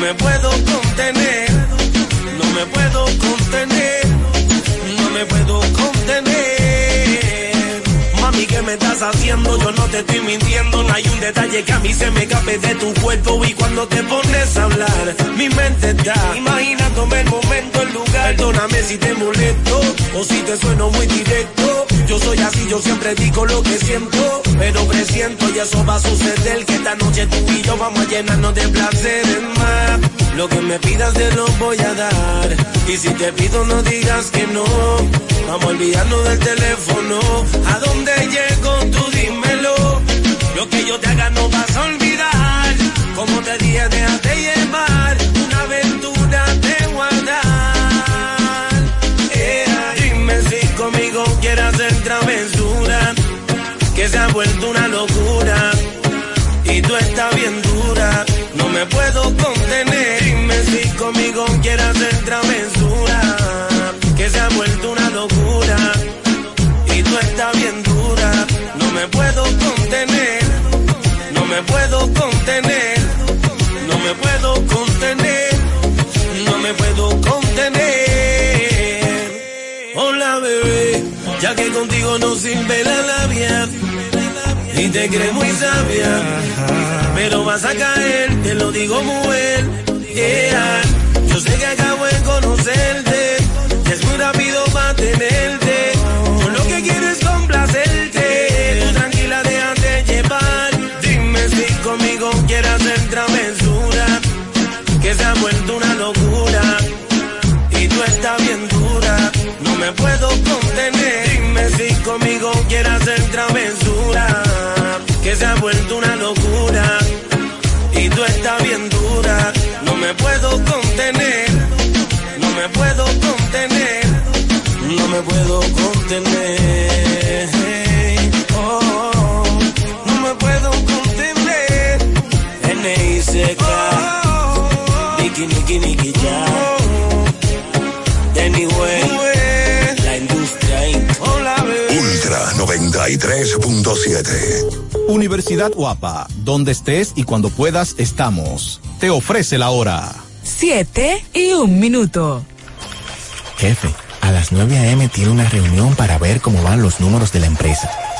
me puedo contener, no me puedo contener, no me puedo contener. Mami, ¿qué me estás haciendo? Yo no te estoy mintiendo, no hay un detalle que a mí se me escape de tu cuerpo y cuando te pones a hablar, mi mente está imaginándome el momento, el lugar. Perdóname si te molesto o si te sueno muy directo. Yo soy así, yo siempre digo lo que siento, pero presiento y eso va a suceder que esta noche tú y yo vamos a llenarnos de placeres más. Lo que me pidas te lo voy a dar y si te pido no digas que no. Vamos a olvidarnos del teléfono. ¿A dónde llego? Tú dímelo. Lo que yo te haga no vas a olvidar. Como te dije, déjate llevar. Me puedo contener. Dime si conmigo quieres hacer travesura. Que se ha vuelto una locura. Y tú estás bien dura. No me puedo contener. No me puedo contener. No me puedo contener. No me puedo contener. Hola bebé, ya que contigo no sirve la labia. Y te crees muy sabia, pero vas a caer, te lo digo bien. Yeah. Yo sé que acabo de conocerte, y es muy rápido mantenerte. Yo lo que quiero es complacerte. Tú tranquila, déjate llevar. Dime si conmigo quieres hacer travesura, que se ha vuelto una locura. Y tú estás bien dura, no me puedo contener. Dime si conmigo quieres hacer travesura, que se ha vuelto una locura. Y tú estás bien dura, no me puedo contener. No me puedo contener, no me puedo contener. 93.7. Universidad Guapa, donde estés y cuando puedas estamos. Te ofrece la hora. 7 y un minuto. Jefe, a las 9 a.m. tiene una reunión para ver cómo van los números de la empresa.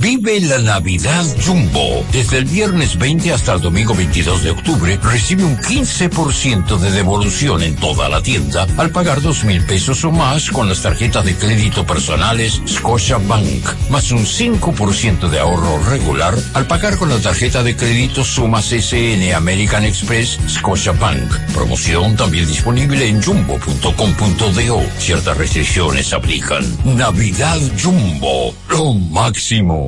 Vive la Navidad Jumbo. Desde el viernes 20 hasta el domingo 22 de octubre, recibe un 15% de devolución en toda la tienda al pagar dos mil pesos o más con las tarjetas de crédito personales Scotia Bank, más un 5% de ahorro regular al pagar con la tarjeta de crédito Sumas SN American Express Scotia Bank. Promoción también disponible en jumbo.com.do. Ciertas restricciones aplican. Navidad Jumbo, lo máximo.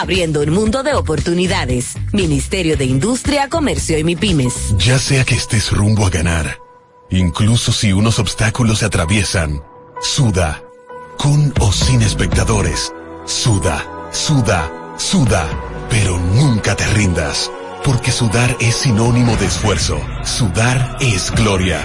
abriendo un mundo de oportunidades. Ministerio de Industria, Comercio y MIPIMES. Ya sea que estés rumbo a ganar, incluso si unos obstáculos se atraviesan, suda, con o sin espectadores, suda, suda, suda, pero nunca te rindas, porque sudar es sinónimo de esfuerzo, sudar es gloria.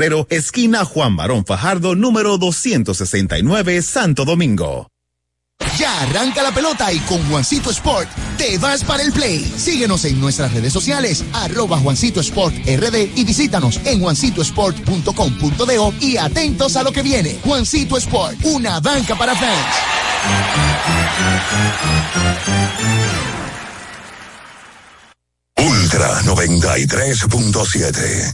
esquina Juan Barón Fajardo, número 269, Santo Domingo. Ya arranca la pelota y con Juancito Sport te vas para el play. Síguenos en nuestras redes sociales, arroba Juancito Sport RD y visítanos en juancitosport.com.do y atentos a lo que viene. Juancito Sport, una banca para fans. Ultra 93.7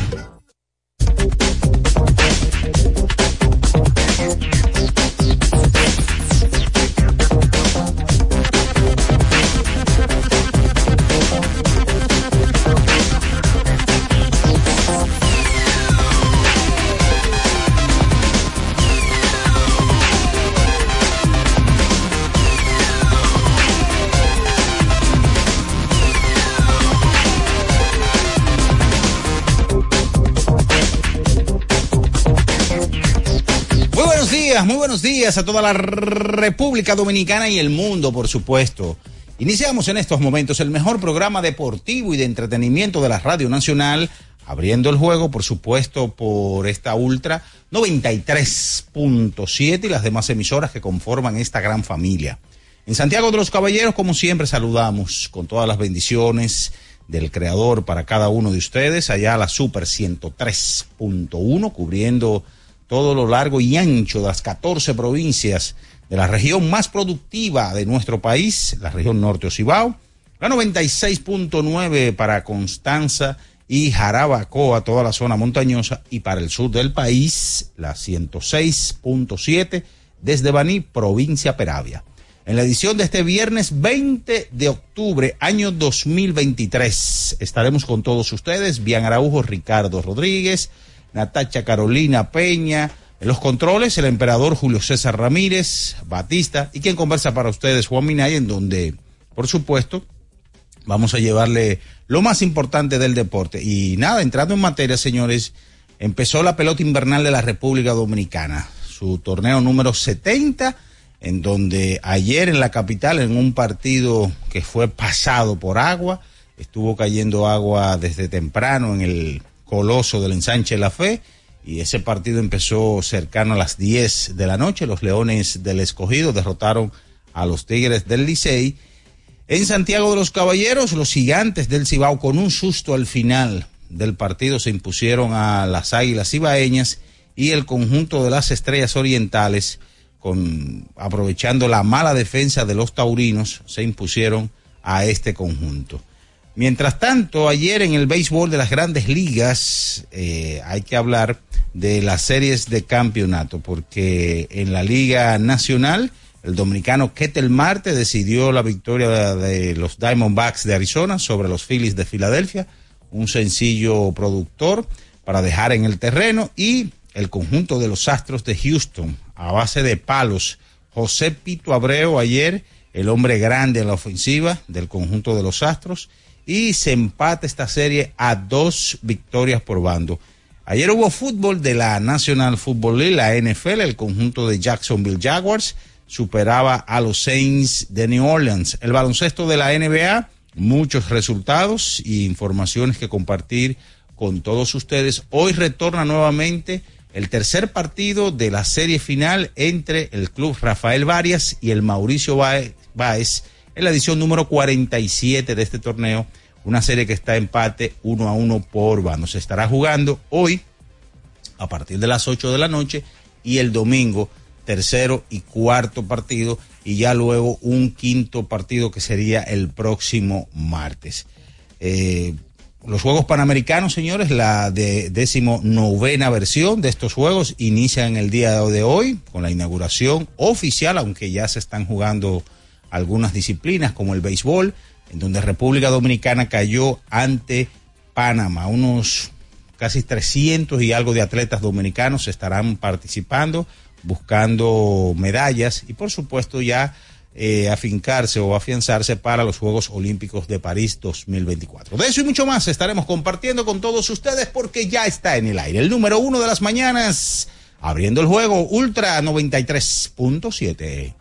Muy buenos días a toda la República Dominicana y el mundo, por supuesto. Iniciamos en estos momentos el mejor programa deportivo y de entretenimiento de la Radio Nacional, abriendo el juego, por supuesto, por esta Ultra 93.7 y las demás emisoras que conforman esta gran familia. En Santiago de los Caballeros, como siempre, saludamos con todas las bendiciones del Creador para cada uno de ustedes. Allá la Super 103.1, cubriendo todo lo largo y ancho de las 14 provincias de la región más productiva de nuestro país, la región norte Ocibao, la 96.9 para Constanza y Jarabacoa, toda la zona montañosa, y para el sur del país, la 106.7 desde Baní, provincia Peravia. En la edición de este viernes 20 de octubre, año 2023, estaremos con todos ustedes, Bian Araujo, Ricardo Rodríguez, Natacha Carolina Peña. En los controles, el emperador Julio César Ramírez, Batista, y quien conversa para ustedes, Juan Minay, en donde, por supuesto, vamos a llevarle lo más importante del deporte. Y nada, entrando en materia, señores, empezó la pelota invernal de la República Dominicana, su torneo número 70, en donde ayer en la capital, en un partido que fue pasado por agua, estuvo cayendo agua desde temprano en el coloso del ensanche La Fe y ese partido empezó cercano a las 10 de la noche. Los Leones del Escogido derrotaron a los Tigres del Licey. En Santiago de los Caballeros, los gigantes del Cibao con un susto al final del partido se impusieron a las Águilas Cibaeñas y el conjunto de las Estrellas Orientales con aprovechando la mala defensa de los taurinos se impusieron a este conjunto. Mientras tanto, ayer en el béisbol de las grandes ligas eh, hay que hablar de las series de campeonato, porque en la Liga Nacional El dominicano Ketel Marte decidió la victoria de los Diamondbacks de Arizona sobre los Phillies de Filadelfia, un sencillo productor para dejar en el terreno y el conjunto de los Astros de Houston a base de palos. José Pito Abreu ayer, el hombre grande en la ofensiva del conjunto de los Astros y se empata esta serie a dos victorias por bando. Ayer hubo fútbol de la National Football League, la NFL, el conjunto de Jacksonville Jaguars superaba a los Saints de New Orleans. El baloncesto de la NBA, muchos resultados y informaciones que compartir con todos ustedes. Hoy retorna nuevamente el tercer partido de la serie final entre el club Rafael Varias y el Mauricio Báez en la edición número 47 de este torneo. Una serie que está empate uno a uno por bando. Se estará jugando hoy a partir de las 8 de la noche y el domingo tercero y cuarto partido y ya luego un quinto partido que sería el próximo martes. Eh, los Juegos Panamericanos, señores, la de décimo novena versión de estos Juegos inician el día de hoy con la inauguración oficial, aunque ya se están jugando algunas disciplinas como el béisbol, en donde República Dominicana cayó ante Panamá. Unos casi 300 y algo de atletas dominicanos estarán participando buscando medallas y por supuesto ya eh, afincarse o afianzarse para los Juegos Olímpicos de París 2024. De eso y mucho más estaremos compartiendo con todos ustedes porque ya está en el aire. El número uno de las mañanas, abriendo el juego Ultra 93.7.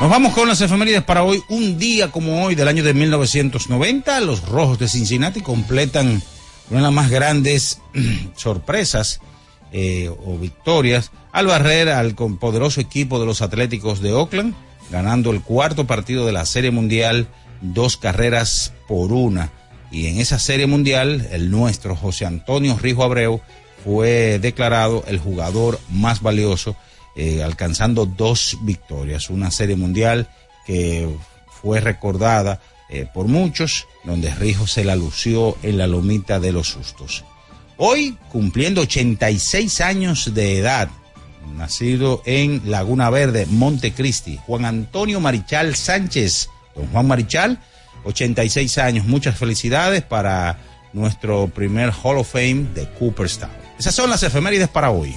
Nos vamos con las efemérides para hoy. Un día como hoy del año de 1990, los Rojos de Cincinnati completan una de las más grandes sorpresas eh, o victorias al barrer al poderoso equipo de los Atléticos de Oakland, ganando el cuarto partido de la Serie Mundial, dos carreras por una. Y en esa Serie Mundial, el nuestro José Antonio Rijo Abreu fue declarado el jugador más valioso eh, alcanzando dos victorias. Una serie mundial que fue recordada eh, por muchos, donde Rijo se la lució en la lomita de los sustos. Hoy, cumpliendo 86 años de edad, nacido en Laguna Verde, Montecristi, Juan Antonio Marichal Sánchez. Don Juan Marichal, 86 años. Muchas felicidades para nuestro primer Hall of Fame de Cooperstown. Esas son las efemérides para hoy.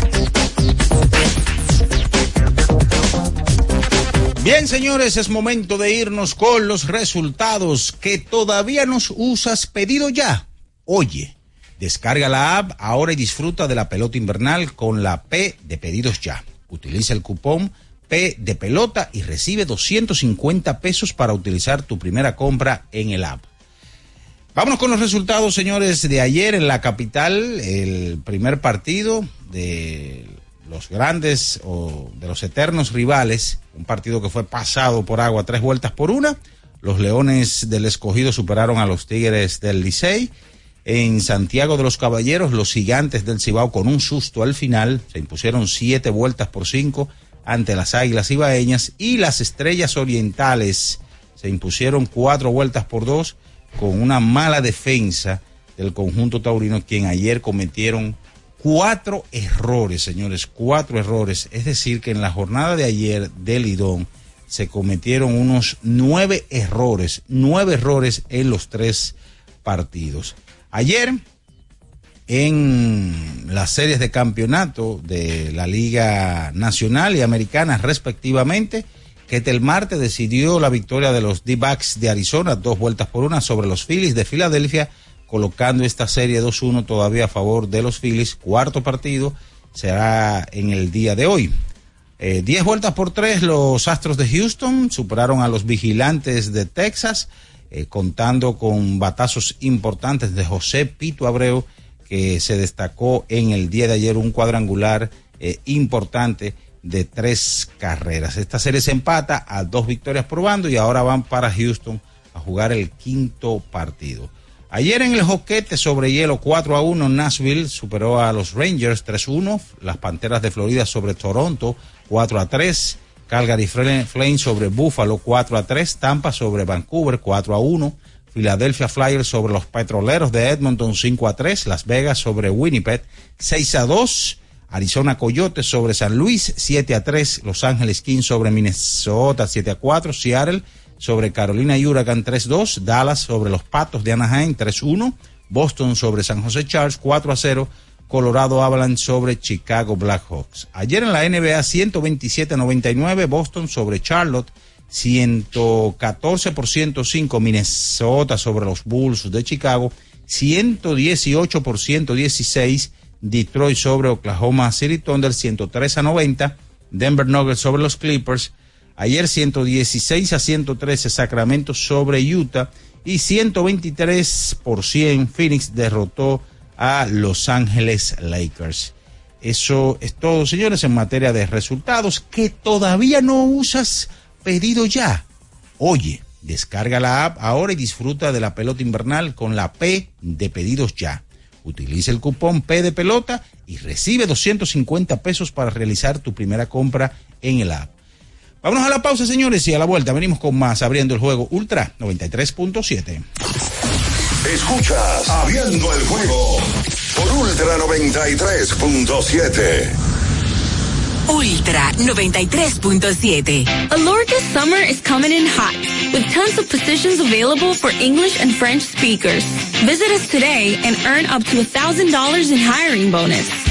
Bien, señores, es momento de irnos con los resultados que todavía nos usas pedido ya. Oye, descarga la app ahora y disfruta de la pelota invernal con la P de pedidos ya. Utiliza el cupón P de pelota y recibe 250 pesos para utilizar tu primera compra en el app. Vámonos con los resultados, señores, de ayer en la capital, el primer partido de los grandes o de los eternos rivales, un partido que fue pasado por agua tres vueltas por una. Los Leones del Escogido superaron a los Tigres del Licey. En Santiago de los Caballeros, los Gigantes del Cibao con un susto al final se impusieron siete vueltas por cinco ante las Águilas Ibaeñas y las Estrellas Orientales se impusieron cuatro vueltas por dos con una mala defensa del conjunto taurino quien ayer cometieron cuatro errores, señores, cuatro errores. Es decir, que en la jornada de ayer de Lidón se cometieron unos nueve errores, nueve errores en los tres partidos. Ayer, en las series de campeonato de la Liga Nacional y Americana respectivamente, Ketel Marte decidió la victoria de los D-Backs de Arizona, dos vueltas por una sobre los Phillies de Filadelfia, colocando esta serie 2-1 todavía a favor de los Phillies. Cuarto partido será en el día de hoy. Eh, diez vueltas por tres, los Astros de Houston superaron a los Vigilantes de Texas, eh, contando con batazos importantes de José Pito Abreu, que se destacó en el día de ayer un cuadrangular eh, importante de tres carreras. Esta serie se empata a dos victorias por bando y ahora van para Houston a jugar el quinto partido. Ayer en el joquete sobre hielo 4 a 1, Nashville superó a los Rangers 3-1, las Panteras de Florida sobre Toronto 4 a 3, Calgary Flames sobre Buffalo 4 a 3, Tampa sobre Vancouver 4 a 1, Philadelphia Flyers sobre los Petroleros de Edmonton 5 a 3, Las Vegas sobre Winnipeg 6 a 2, Arizona Coyotes sobre San Luis 7 a 3, Los Ángeles Kings sobre Minnesota 7 a 4, Seattle sobre Carolina Huracán 3-2, Dallas sobre los Patos de Anaheim 3-1, Boston sobre San José Charles 4 a 0, Colorado Avalanche sobre Chicago Blackhawks. Ayer en la NBA 127-99, Boston sobre Charlotte 114 por 105, Minnesota sobre los Bulls de Chicago 118 por 116, Detroit sobre Oklahoma City Thunder 103 a 90, Denver Nuggets sobre los Clippers Ayer 116 a 113 Sacramento sobre Utah y 123 por 100 Phoenix derrotó a Los Ángeles Lakers. Eso es todo, señores, en materia de resultados. Que todavía no usas pedido ya. Oye, descarga la app ahora y disfruta de la pelota invernal con la P de pedidos ya. Utiliza el cupón P de pelota y recibe 250 pesos para realizar tu primera compra en el app. Vámonos a la pausa, señores, y a la vuelta venimos con más abriendo el juego Ultra 93.7. Escuchas Abriendo el juego por Ultra 93.7. Ultra 93.7. Alorca's summer is coming in hot, with tons of positions available for English and French speakers. Visit us today and earn up to $1,000 in hiring bonus.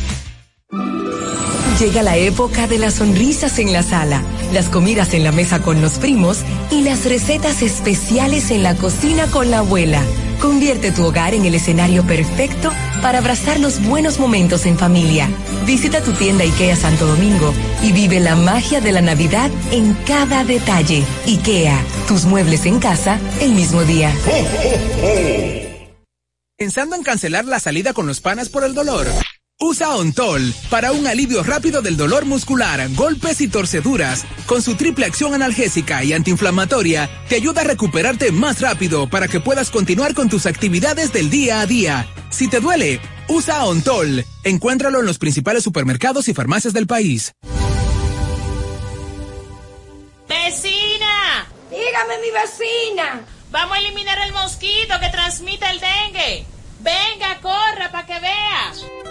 Llega la época de las sonrisas en la sala, las comidas en la mesa con los primos y las recetas especiales en la cocina con la abuela. Convierte tu hogar en el escenario perfecto para abrazar los buenos momentos en familia. Visita tu tienda IKEA Santo Domingo y vive la magia de la Navidad en cada detalle. IKEA, tus muebles en casa el mismo día. Pensando en cancelar la salida con los panas por el dolor. Usa Ontol para un alivio rápido del dolor muscular, golpes y torceduras. Con su triple acción analgésica y antiinflamatoria, te ayuda a recuperarte más rápido para que puedas continuar con tus actividades del día a día. Si te duele, usa Ontol. Encuéntralo en los principales supermercados y farmacias del país. ¡Vecina! Dígame, mi vecina. Vamos a eliminar el mosquito que transmite el dengue. Venga, corra para que vea.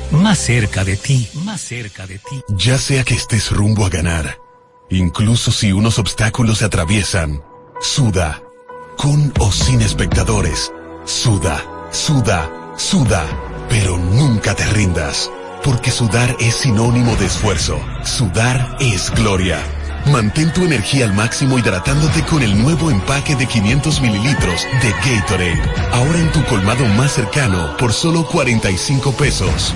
más cerca de ti, más cerca de ti. Ya sea que estés rumbo a ganar, incluso si unos obstáculos se atraviesan, suda, con o sin espectadores, suda, suda, suda, pero nunca te rindas, porque sudar es sinónimo de esfuerzo, sudar es gloria. Mantén tu energía al máximo hidratándote con el nuevo empaque de 500 mililitros de Gatorade. Ahora en tu colmado más cercano por solo 45 pesos.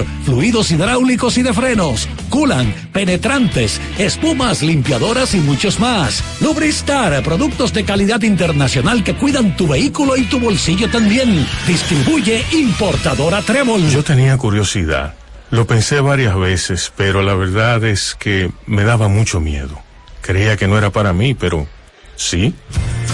fluidos hidráulicos y de frenos, culan, penetrantes, espumas, limpiadoras y muchos más. Lubristar, productos de calidad internacional que cuidan tu vehículo y tu bolsillo también. Distribuye importadora Trébol. Yo tenía curiosidad. Lo pensé varias veces, pero la verdad es que me daba mucho miedo. Creía que no era para mí, pero sí.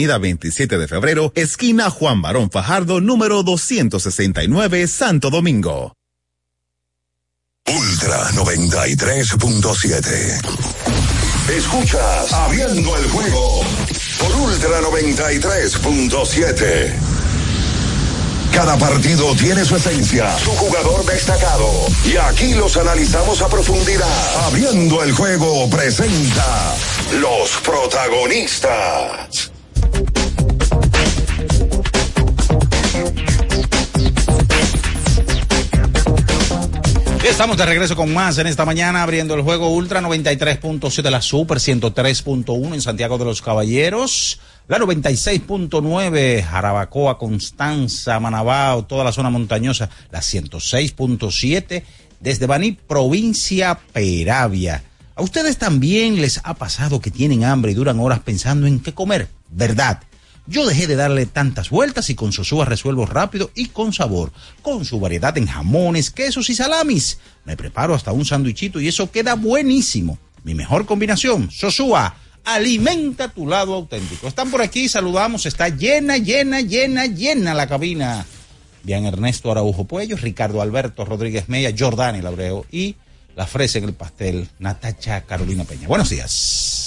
Avenida 27 de Febrero, esquina Juan Barón Fajardo, número 269, Santo Domingo. Ultra 93.7. Escuchas Abriendo el juego por Ultra 93.7. Cada partido tiene su esencia, su jugador destacado. Y aquí los analizamos a profundidad. Abriendo el juego presenta los protagonistas. Estamos de regreso con más en esta mañana, abriendo el juego Ultra 93.7 de la Super 103.1 en Santiago de los Caballeros, la 96.9 Jarabacoa, Constanza, Manabao, toda la zona montañosa, la 106.7 desde Baní, provincia Peravia. ¿A ustedes también les ha pasado que tienen hambre y duran horas pensando en qué comer? ¿Verdad? Yo dejé de darle tantas vueltas y con Sosúa resuelvo rápido y con sabor. Con su variedad en jamones, quesos y salamis. Me preparo hasta un sándwichito y eso queda buenísimo. Mi mejor combinación, Sosúa. Alimenta tu lado auténtico. Están por aquí, saludamos. Está llena, llena, llena, llena la cabina. Bien Ernesto Araujo Puello, Ricardo Alberto Rodríguez Mella, Jordani Labreo y la fresa en el pastel, Natacha Carolina Peña. Buenos días.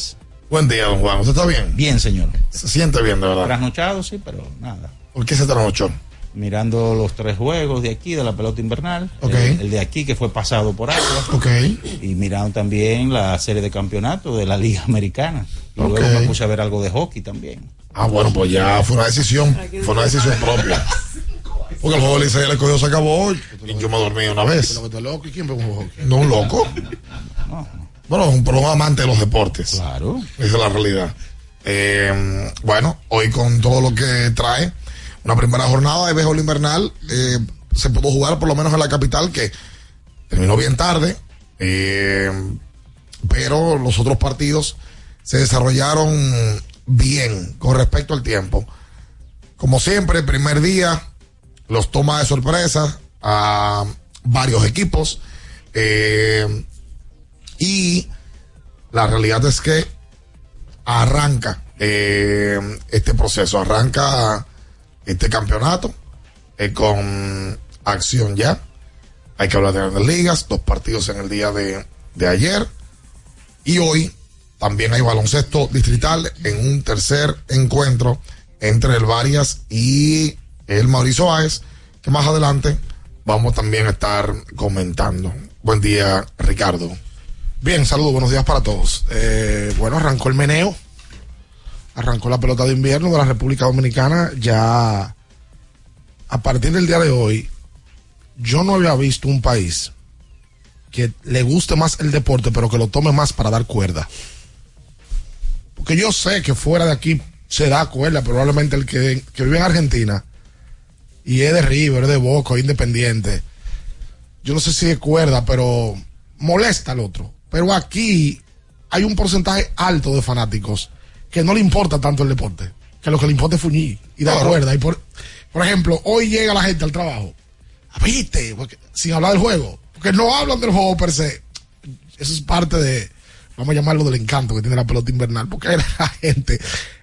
Buen día, don Juan. ¿Usted está bien? Bien, señor. Se siente bien, de verdad. Trasnochado, sí, pero nada. ¿Por qué se trasnochó? Mirando los tres juegos de aquí, de la pelota invernal. Ok. El, el de aquí que fue pasado por agua. Ok. Y mirando también la serie de campeonato de la Liga Americana. Y Ok. luego me puse a ver algo de hockey también. Ah, bueno, pues ya fue una decisión. Fue una decisión propia. Porque el juego de Licey el escogido se acabó y yo me dormí una vez. loco? ¿Y quién ve un hockey? No un loco. Bueno, un, un amante de los deportes. Claro. Esa es la realidad. Eh, bueno, hoy con todo lo que trae, una primera jornada de béisbol invernal, eh, se pudo jugar por lo menos en la capital, que terminó bien tarde, eh, pero los otros partidos se desarrollaron bien con respecto al tiempo. Como siempre, el primer día los toma de sorpresa a varios equipos. eh, y la realidad es que arranca eh, este proceso, arranca este campeonato eh, con acción ya. Hay que hablar de grandes ligas, dos partidos en el día de, ayer. Y hoy También hay baloncesto distrital en un tercer encuentro entre el Varias y el Mauricio Báez, que más adelante vamos también a estar comentando. Buen día, Ricardo. Bien, saludos, buenos días para todos. Eh, bueno, arrancó el meneo, arrancó la pelota de invierno de la República Dominicana. Ya a partir del día de hoy, yo no había visto un país que le guste más el deporte, pero que lo tome más para dar cuerda. Porque yo sé que fuera de aquí se da cuerda, probablemente el que, que vive en Argentina y es de River, de Boca, independiente. Yo no sé si es cuerda, pero molesta al otro. Pero aquí hay un porcentaje alto de fanáticos que no le importa tanto el deporte, que lo que le importa es fuñir y dar Claro. cuerda. Y por, por ejemplo, hoy llega la gente al trabajo, "Ah, ¿viste? Porque- sin hablar del juego, porque no hablan del juego per se. Eso es parte de, vamos a llamarlo del encanto que tiene la pelota invernal, porque la gente,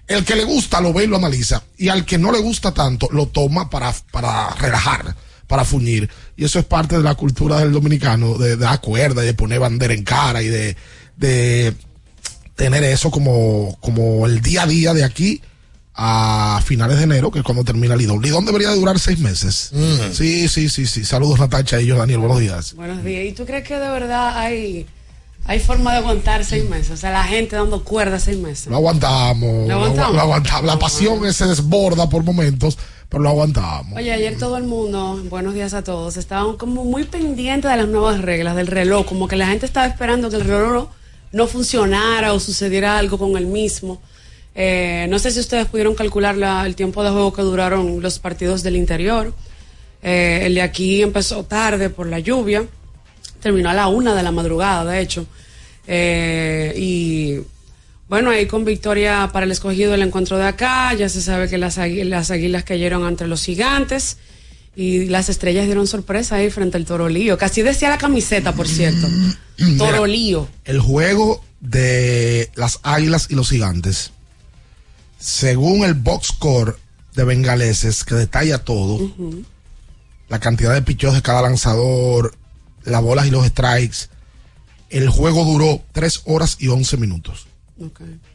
el que le gusta lo ve y lo analiza, y al que no le gusta tanto lo toma para, para relajar, para fuñir. Y eso es parte de la cultura del dominicano, de, de dar cuerda y de poner bandera en cara y de, de tener eso como, como el día a día de aquí a finales de enero, que es cuando termina el Lidón. Lidón debería de durar seis meses. Sí, sí, sí, sí. Saludos Natacha y yo, Daniel, buenos días. Buenos días. ¿Y tú crees que de verdad hay, hay forma de aguantar seis meses? O sea, la gente dando cuerda seis meses. Lo aguantamos. Lo aguantamos. Lo aguantamos. La pasión se desborda por momentos, pero lo aguantamos. Oye, ayer todo el mundo, buenos días a todos, estaban como muy pendientes de las nuevas reglas del reloj, como que la gente estaba esperando que el reloj no funcionara o sucediera algo con el mismo. Eh, no sé si ustedes pudieron calcular la- el tiempo de juego que duraron los partidos del interior. Eh, el de aquí empezó tarde por la lluvia, terminó a la una de la madrugada, de hecho. Eh, y bueno, ahí con victoria para el escogido el encuentro de acá, ya se sabe que las, las águilas cayeron ante los gigantes y las estrellas dieron sorpresa ahí frente al Torolío. Casi decía la camiseta, por cierto. Torolío. El juego de las águilas y los gigantes, según el box score de Bengaleses, que detalla todo, la cantidad de pichos de cada lanzador, las bolas y los strikes, el juego duró 3 horas y 11 minutos.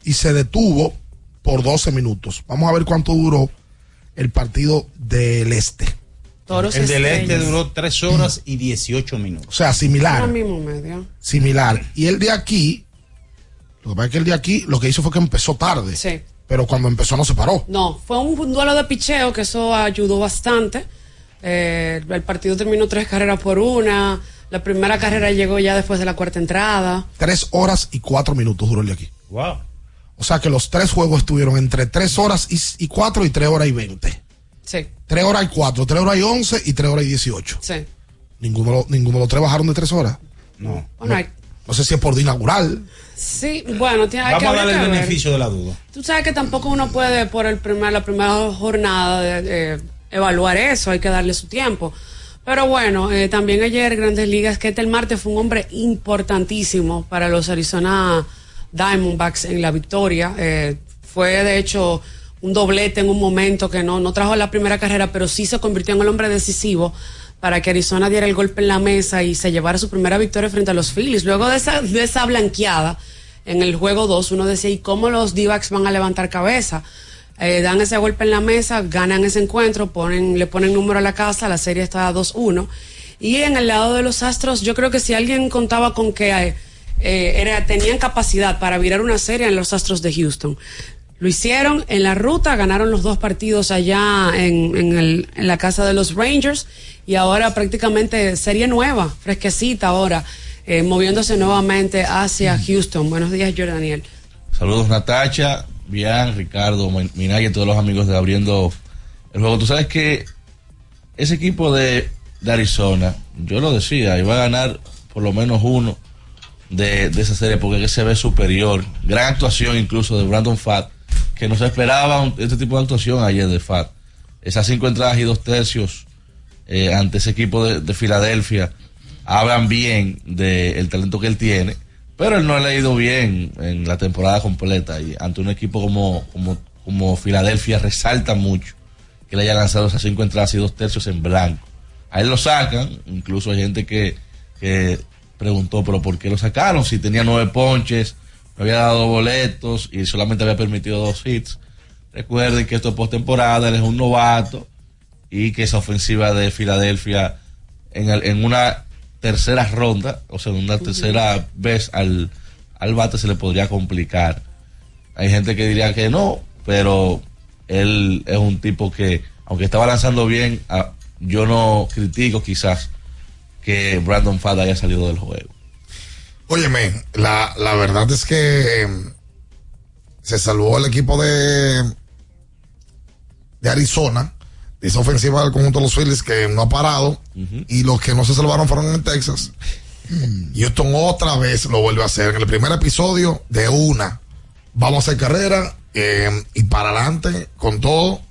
Y se detuvo por 12 minutos. Vamos a ver cuánto duró el partido del este. Toros el del este duró 3 horas y 18 minutos. O sea, similar. Mismo medio. similar. Y el de aquí, lo que pasa es que el de aquí lo que hizo fue que empezó tarde. Sí. Pero cuando empezó no se paró. No, fue un duelo de picheo que eso ayudó bastante. Eh, el partido terminó tres carreras por una. La primera carrera llegó ya después de la cuarta entrada. Tres horas y cuatro minutos duró el de aquí. Wow. O sea que los tres juegos estuvieron entre tres horas y, y cuatro y tres horas y veinte. Sí, Tres horas y cuatro, tres horas y once y tres horas y dieciocho. sí. Ninguno, de ninguno de los tres bajaron de tres horas. No. Bueno, hay- No sé si es por día inaugural. sí, bueno, tiene, hay Vamos que a habría darle el que ver. beneficio de la duda. Tú sabes que tampoco uno puede por el primer, la primera jornada de- de evaluar eso, hay que darle su tiempo. Pero bueno, eh, también ayer Grandes Ligas, que el Marte fue un hombre importantísimo para los Arizona Diamondbacks en la victoria. Eh, fue de hecho un doblete en un momento que no, no trajo la primera carrera, pero sí se convirtió en el hombre decisivo para que Arizona diera el golpe en la mesa y se llevara su primera victoria frente a los Phillies. Luego de esa, de esa blanqueada en el juego 2, uno decía, ¿y cómo los d van a levantar cabeza? Eh, dan ese golpe en la mesa, ganan ese encuentro, ponen, le ponen número a la casa, la serie está 2-1. Y en el lado de los Astros, yo creo que si alguien contaba con que eh, eh, era, tenían capacidad para virar una serie en los Astros de Houston. Lo hicieron en la ruta, ganaron los dos partidos allá en, en, el- en la casa de los Rangers y ahora prácticamente serie nueva, fresquecita ahora, eh, moviéndose nuevamente hacia Houston. Buenos días, Jordaniel. Saludos Natacha, Bian, Ricardo, Min- Minaya todos los amigos de Abriendo el Juego. Tú sabes que ese equipo de, de Arizona, yo lo decía, iba a ganar por lo menos uno de, de esa serie porque se ve superior. Gran actuación incluso de Brandon Fatt, que no se esperaba este tipo de actuación ayer de Fatt. Esas cinco entradas y dos tercios eh, ante ese equipo de, de Filadelfia hablan bien del talento que él tiene, pero él no ha ido bien en la temporada completa y ante un equipo como, como, como Filadelfia resalta mucho que le haya lanzado esas cinco entradas y dos tercios en blanco. A él lo sacan, incluso hay gente que, que preguntó, pero ¿por qué lo sacaron? Si tenía nueve ponches, me había dado boletos y solamente había permitido dos hits. Recuerden que esto es postemporada, él es un novato y que esa ofensiva de Filadelfia en, en una tercera ronda, o sea, una tercera vez al, al bate se le podría complicar. Hay gente que diría que no, pero él es un tipo que, aunque estaba lanzando bien, ah, yo no critico quizás que Brandon Fad haya salido del juego. Óyeme, la, la verdad es que eh, se salvó el equipo de, de Arizona, esa ofensiva del conjunto de los Phillies que no ha parado, y los que no se salvaron fueron en Texas. Houston otra vez lo vuelve a hacer. En el primer episodio, de una, vamos a hacer carrera eh, y para adelante con todo.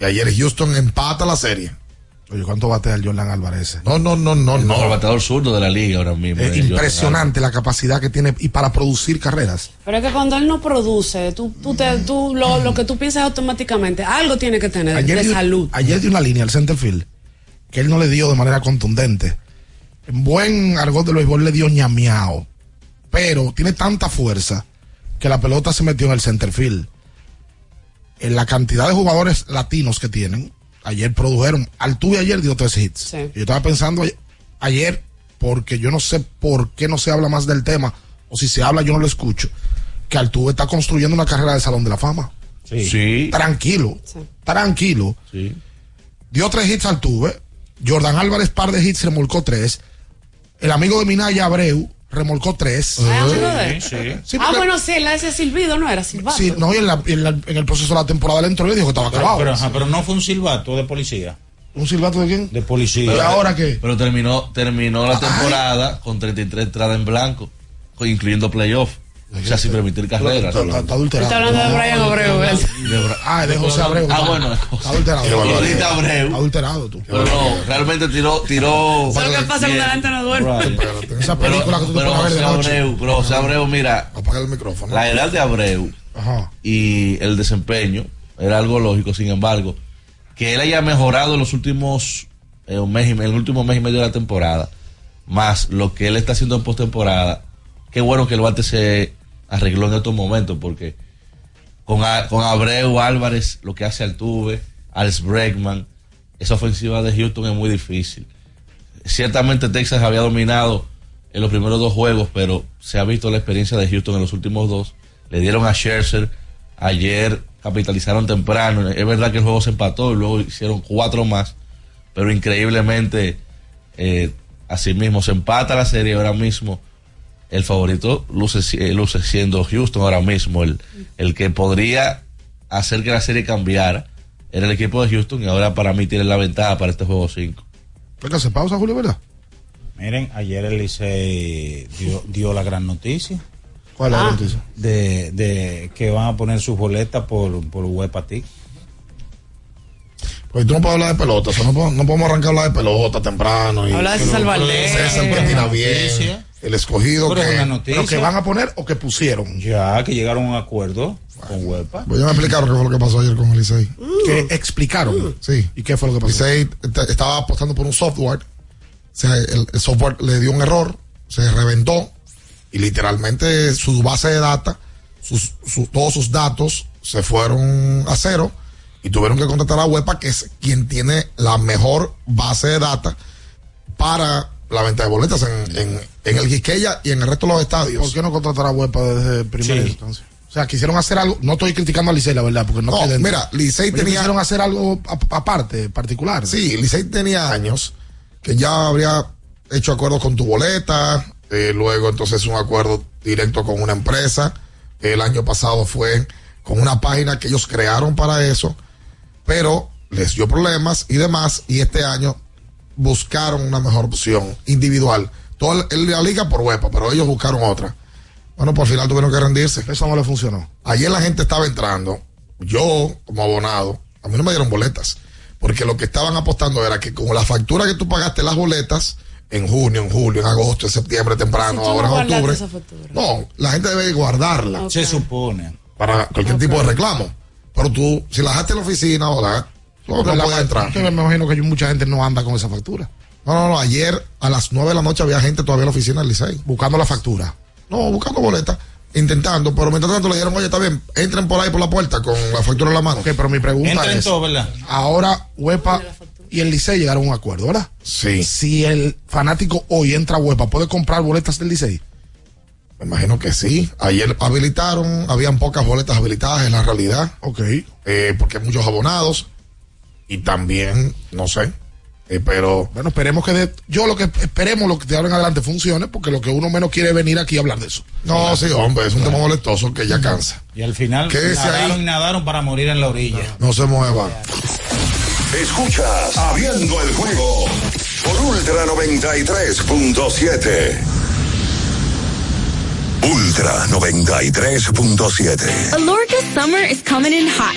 Y ayer Houston empata la serie. Oye, ¿cuánto batea el Jordan Álvarez? No, no, no, no, El no. mejor bateador zurdo de la liga ahora mismo. Es eh, impresionante la capacidad que tiene y para producir carreras. Pero es que cuando él no produce, tú, tú te, tú, lo, lo que tú piensas automáticamente, algo tiene que tener de dio- salud. ayer dio una línea al center field que él no le dio de manera contundente. En buen argot del béisbol le dio ñameao, pero tiene tanta fuerza que la pelota se metió en el center field. En la cantidad de jugadores latinos que tienen, ayer produjeron. Altuve ayer dio tres hits. Sí. Yo estaba pensando ayer, porque yo no sé por qué no se habla más del tema, o si se habla yo no lo escucho, que Altuve está construyendo una carrera de Salón de la Fama. Sí. Tranquilo, tranquilo. Dio tres hits Altuve. Jordan Álvarez, par de hits, remolcó tres. El amigo de Minaya Abreu remolcó tres. Ay. Sí, ah, porque- bueno, sí, la de ese silbido no era silbato. Sí, no, y en, la- en la- en el proceso de la temporada le entró y le dijo que estaba acabado. pero, ajá, pero no fue un silbato de policía. ¿Un silbato de quién? De policía. ¿Y ahora qué? Pero terminó, terminó la temporada con 33 entradas en blanco, incluyendo playoff. O sea, sin permitir carreras. Está, adulterado. Está hablando de Brian Abreu. ¿eh? Ah, de José Abreu. Ah, bueno. Está adulterado. Ahorita Abreu. Adulterado tú. Pero no, realmente tiró, tiró. ¿Sabes qué pasa cuando la gente no duerme? Esa película que tú te pero pones a ver de José noche. Abreu, pero José Abreu, mira, Apaga el micrófono. la edad de Abreu y el desempeño era algo lógico, sin embargo, que él haya mejorado en los últimos eh, un mes y, en el último mes y medio de la temporada, más lo que él está haciendo en postemporada, qué bueno que el bate se arregló en estos momentos, porque con, con Abreu, Álvarez, lo que hace Altuve, Alex Bregman, esa ofensiva de Houston es muy difícil. Ciertamente Texas había dominado en los primeros dos juegos, pero se ha visto la experiencia de Houston en los últimos dos. Le dieron a Scherzer, ayer capitalizaron temprano. Es verdad que el juego se empató y luego hicieron cuatro más, pero increíblemente, eh, así mismo se empata la serie ahora mismo. El favorito luce, si- eh, luce siendo Houston ahora mismo, el, el que podría hacer que la serie cambiara. Era el equipo de Houston y ahora para mí tiene la ventaja para este juego 5. Venga, se pausa, Julio, ¿verdad? Miren, ayer el Licey dio, dio la gran noticia. ¿Cuál es la Ah. noticia? De, de que van a poner sus boletas por, por Huepatic. Pues tú no puedes hablar de pelota, o sea, no, podemos, no podemos arrancar a hablar de pelota temprano. Y, Habla de César Valdés. César bien. El escogido que. ¿Pero que van a poner o que pusieron? Ya, que llegaron a un acuerdo con Huepa. Pues ya me explicaron qué fue lo que pasó ayer con el Licey. Que explicaron. Sí. ¿Y qué fue lo que pasó? Licey estaba apostando por un software. O sea, el, el software le dio un error, se reventó y literalmente su base de data, sus, su- todos sus datos se fueron a cero y tuvieron que contratar a Huepa, que es quien tiene la mejor base de data para la venta de boletas en, en, en el Quisqueya y en el resto de los estadios. ¿Por qué no contratar a Huepa desde primera Sí. instancia? O sea, quisieron hacer algo. No estoy criticando a Licey, la verdad, porque no, No, mira, Licey tenía- quisieron hacer algo a- aparte, particular. Sí, Licey tenía años que ya habría hecho acuerdos con tu boleta, eh, luego entonces un acuerdo directo con una empresa. El año pasado fue con una página que ellos crearon para eso, pero les dio problemas y demás, y este año buscaron una mejor opción individual. Toda la- la liga por huepa, pero ellos buscaron otra. Bueno, por final tuvieron que rendirse. Eso no le funcionó. Ayer la gente estaba entrando. Yo, como abonado, a mí no me dieron boletas. Porque lo que estaban apostando era que con la factura que tú pagaste las boletas, en junio, en julio, en agosto, en septiembre, temprano, Si ahora no en octubre. esa. No, la gente debe guardarla. Se supone. para cualquier tipo de reclamo. Pero tú, si la dejaste en la oficina o la, no, no puedes entrar. que me imagino que mucha gente no anda con esa factura. No, no, no. Ayer a las 9 de la noche había gente todavía en la oficina del Licey. Buscando la factura. No, buscando boletas. intentando, pero mientras tanto le dijeron, oye, está bien, entren por ahí por la puerta con la factura en la mano. Ok, pero mi pregunta Entren es, todos, ¿verdad? ahora Huepa y el Licey llegaron a un acuerdo, ¿verdad? Sí. Si el fanático hoy entra a Huepa, ¿puede comprar boletas del Licey? Me imagino que sí. Ayer habilitaron, habían pocas boletas habilitadas en la realidad. Ok. eh, porque hay muchos abonados. Y también, no sé. eh, pero Bueno, esperemos que de, yo lo que esperemos lo que de ahora en adelante funcione, porque lo que uno menos quiere es venir aquí a hablar de eso. no, sí, hombre, es un tema molestoso que ya cansa. Y al final nadaron ahí. y nadaron para morir en la orilla. No se muevan. Escuchas Abriendo el juego por Ultra 93.7. Ultra 93.7. Alorca summer is coming in hot,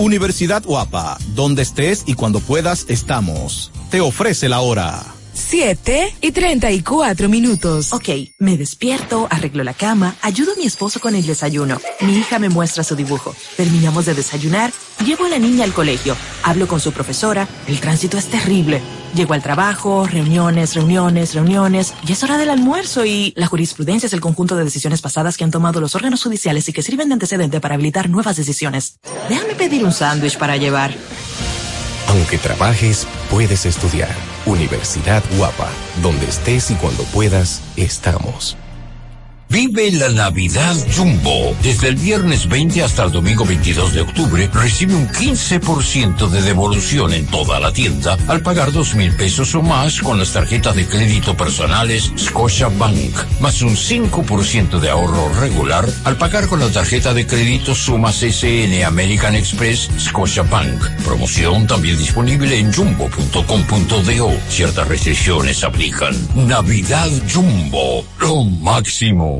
Universidad Guapa, donde estés y cuando puedas estamos. Te ofrece la hora. 7 y 34 minutos. Ok, me despierto, arreglo la cama, ayudo a mi esposo con el desayuno. Mi hija me muestra su dibujo. Terminamos de desayunar, llevo a la niña al colegio, hablo con su profesora, el tránsito es terrible. Llego al trabajo, reuniones, reuniones, reuniones, y es hora del almuerzo y la jurisprudencia es el conjunto de decisiones pasadas que han tomado los órganos judiciales y que sirven de antecedente para habilitar nuevas decisiones. Déjame pedir un sándwich para llevar. Aunque trabajes, puedes estudiar. Universidad Guapa, donde estés y cuando puedas, estamos. Vive la Navidad Jumbo. Desde el viernes 20 hasta el domingo 22 de octubre, recibe un 15% de devolución en toda la tienda al pagar dos mil pesos o más con las tarjetas de crédito personales Scotia Bank, más un 5% de ahorro regular al pagar con la tarjeta de crédito Sumas SN American Express Scotia Bank. Promoción también disponible en jumbo.com.do. Ciertas restricciones aplican. Navidad Jumbo, lo máximo.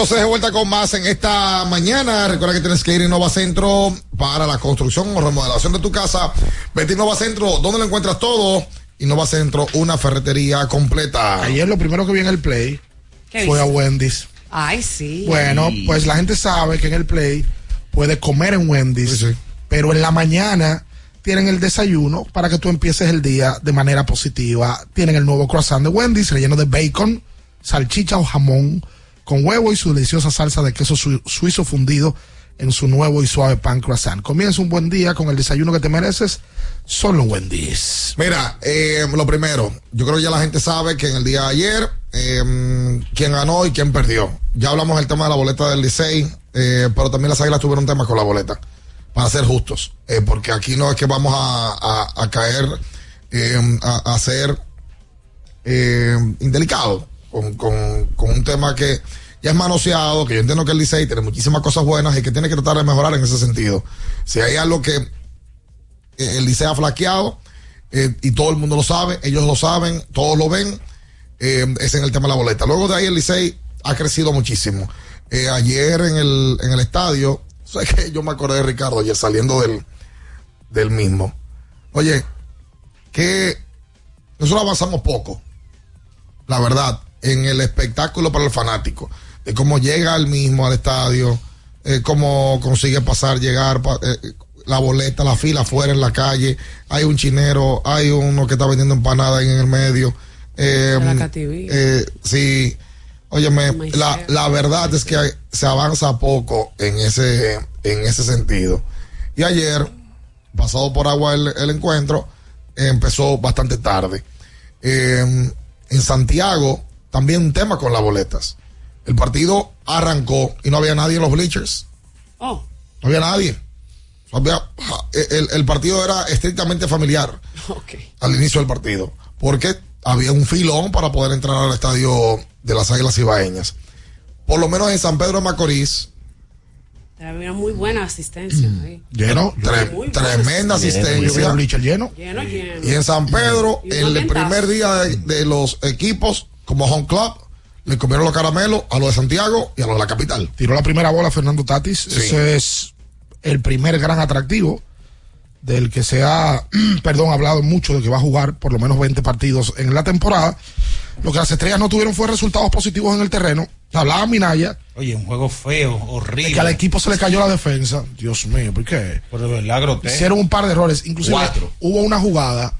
Entonces de vuelta con más en esta mañana. Recuerda que tienes que ir a Innova Centro para la construcción o remodelación de tu casa. Vete a Innova Centro, donde lo encuentras todo. Innova Centro, una ferretería completa. Ayer lo primero que vi en el Play ¿Qué fue a? Wendy's. Ay, sí. Bueno, pues la gente sabe que en el Play puede comer en Wendy's, pero en la mañana tienen el desayuno para que tú empieces el día de manera positiva. Tienen el nuevo croissant de Wendy's relleno de bacon, salchicha o jamón con huevo y su deliciosa salsa de queso su- suizo fundido en su nuevo y suave pan croissant. Comienza un buen día con el desayuno que te mereces, solo en Wendy's. Mira, eh, lo primero, yo creo que ya la gente sabe que en el día de ayer, eh, quién ganó y quién perdió. Ya hablamos del tema de la boleta del Licey, eh, pero también las águilas tuvieron temas con la boleta, para ser justos, eh, porque aquí no es que vamos a, caer a, a ser indelicados con, con- con un tema que ya es manoseado, que yo entiendo que el Licey tiene muchísimas cosas buenas y que tiene que tratar de mejorar en ese sentido. Si hay algo que eh, el Licey ha flaqueado eh, y todo el mundo lo sabe, ellos lo saben, todos lo ven, eh, es en el tema de la boleta. Luego de ahí el Licey ha crecido muchísimo. Eh, ayer en el, en el estadio, sé que yo me acordé de Ricardo ayer saliendo del, del mismo. Oye, que nosotros avanzamos poco, la verdad, en el espectáculo para el fanático, de cómo llega el mismo al estadio, eh, cómo consigue pasar, llegar, eh, la boleta, la fila afuera en la calle, hay un chinero, hay uno que está vendiendo empanada ahí en el medio. Eh, eh, sí, óyeme, la, la verdad es que hay- se avanza poco en ese, en ese sentido. Y ayer, pasado por agua el, el encuentro, empezó bastante tarde. En Santiago, también un tema con las boletas. El partido arrancó y no había nadie en los bleachers. Oh. No había nadie. Había- el, el partido era estrictamente familiar al inicio del partido. Porque había un filón para poder entrar al estadio de las Águilas Ibaeñas. Por lo menos en San Pedro de Macorís, Había muy buena asistencia ahí. lleno, tre- Muy tremenda buena. Asistencia. bleacher lleno. Lleno, lleno. Y en San Pedro, en el primer día de, de los equipos, como Home Club, le comieron los caramelos a los de Santiago y a los de la capital. Tiró la primera bola Fernando Tatis. Ese es el primer gran atractivo del que se ha, perdón, hablado mucho de que va a jugar por lo menos 20 partidos en la temporada. Lo que las estrellas no tuvieron fue resultados positivos en el terreno Hablaba Minaya. Oye, un juego feo, horrible. Que al equipo se le cayó la defensa. Dios mío, ¿por qué? Por verdad, grotesco. Hicieron un par de errores. Inclusive Cuatro. hubo una jugada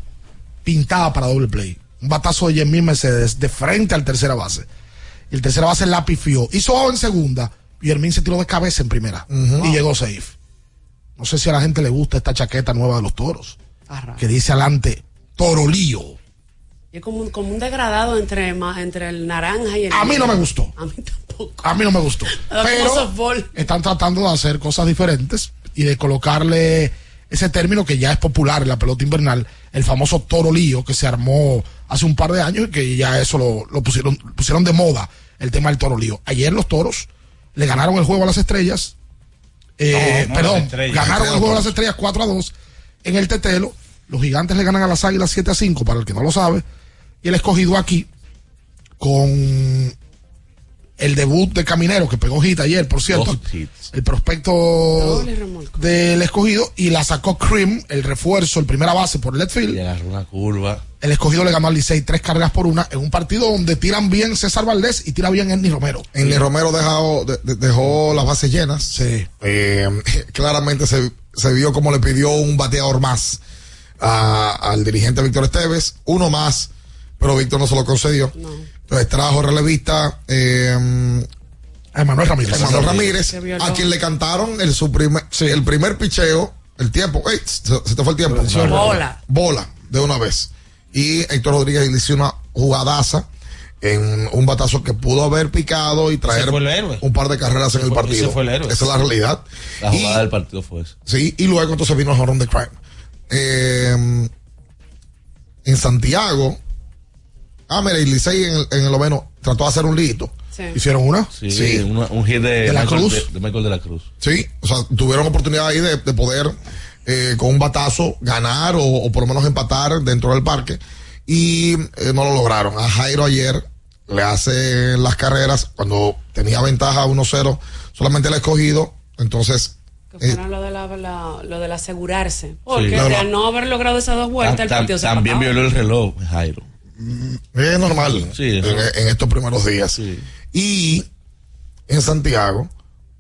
pintada para doble play. Un batazo de Jemil Mercedes de frente al tercera base. Y el tercera base la pifió. Hizo out en segunda. Y Hermín se tiró de cabeza en primera. Y llegó safe. No sé si a la gente le gusta esta chaqueta nueva de los toros. Que dice adelante, Torolío. Y es como un, como un degradado entre, entre el naranja y el. A mí no me gustó. A mí tampoco. A mí no me gustó. Pero están tratando de hacer cosas diferentes y de colocarle ese término que ya es popular en la pelota invernal, el famoso toro lío que se armó hace un par de años y que ya eso lo, lo pusieron, pusieron de moda, el tema del toro lío. Ayer los toros le ganaron el juego a las estrellas, eh, No, no, perdón, estrellas. ganaron el juego a las estrellas 4 a 2 en el tetelo, los gigantes le ganan a las águilas 7 a 5, para el que no lo sabe, y el escogido aquí con el debut de Caminero que pegó hit ayer, por cierto. Dos hits. El prospecto del escogido y la sacó Cream, el refuerzo, el primera base por left field. Y agarró una curva. El escogido le ganó al Licey tres carreras por una en un partido donde tiran bien César Valdés y tira bien Enny Romero. En Romero dejó, de- de- dejó las bases llenas. Sí. Eh, claramente se, se vio como le pidió un bateador más a- al dirigente Víctor Esteves, uno más, pero Víctor no se lo concedió. Entonces trajo relevista eh, a Emanuel Ramírez. Emanuel a quien le cantaron el, su primer, el primer picheo, el tiempo. ey, se, se te fue el tiempo. Bola. Bola, de una vez. Y Héctor Rodríguez le hizo una jugadaza en un batazo que pudo haber picado y traer un par de carreras en el partido. ese fue el héroe. Esa es la realidad. La Y- jugada del partido fue esa. Sí, y luego entonces vino el jorrón de crime. Eh, en Santiago, ah, mira, y Licey en el, en el noveno trató de hacer un lito. ¿Hicieron una? Sí, Sí. una- un hit de, ¿De la Michael, Cruz? de, de Michael de la Cruz. Sí, o sea, tuvieron oportunidad ahí de, de poder eh, con un batazo ganar o, o por lo menos empatar dentro del parque y eh, no lo lograron. A Jairo ayer le hace las carreras cuando tenía ventaja 1-0, solamente el escogido, entonces Que eh, fuera lo, de la, la- lo del asegurarse. Porque No, de no. al no haber logrado esas dos vueltas, el Tam- partido se también acababa. violó el reloj, Jairo. Es normal Sí, en, estos primeros días. Y en Santiago,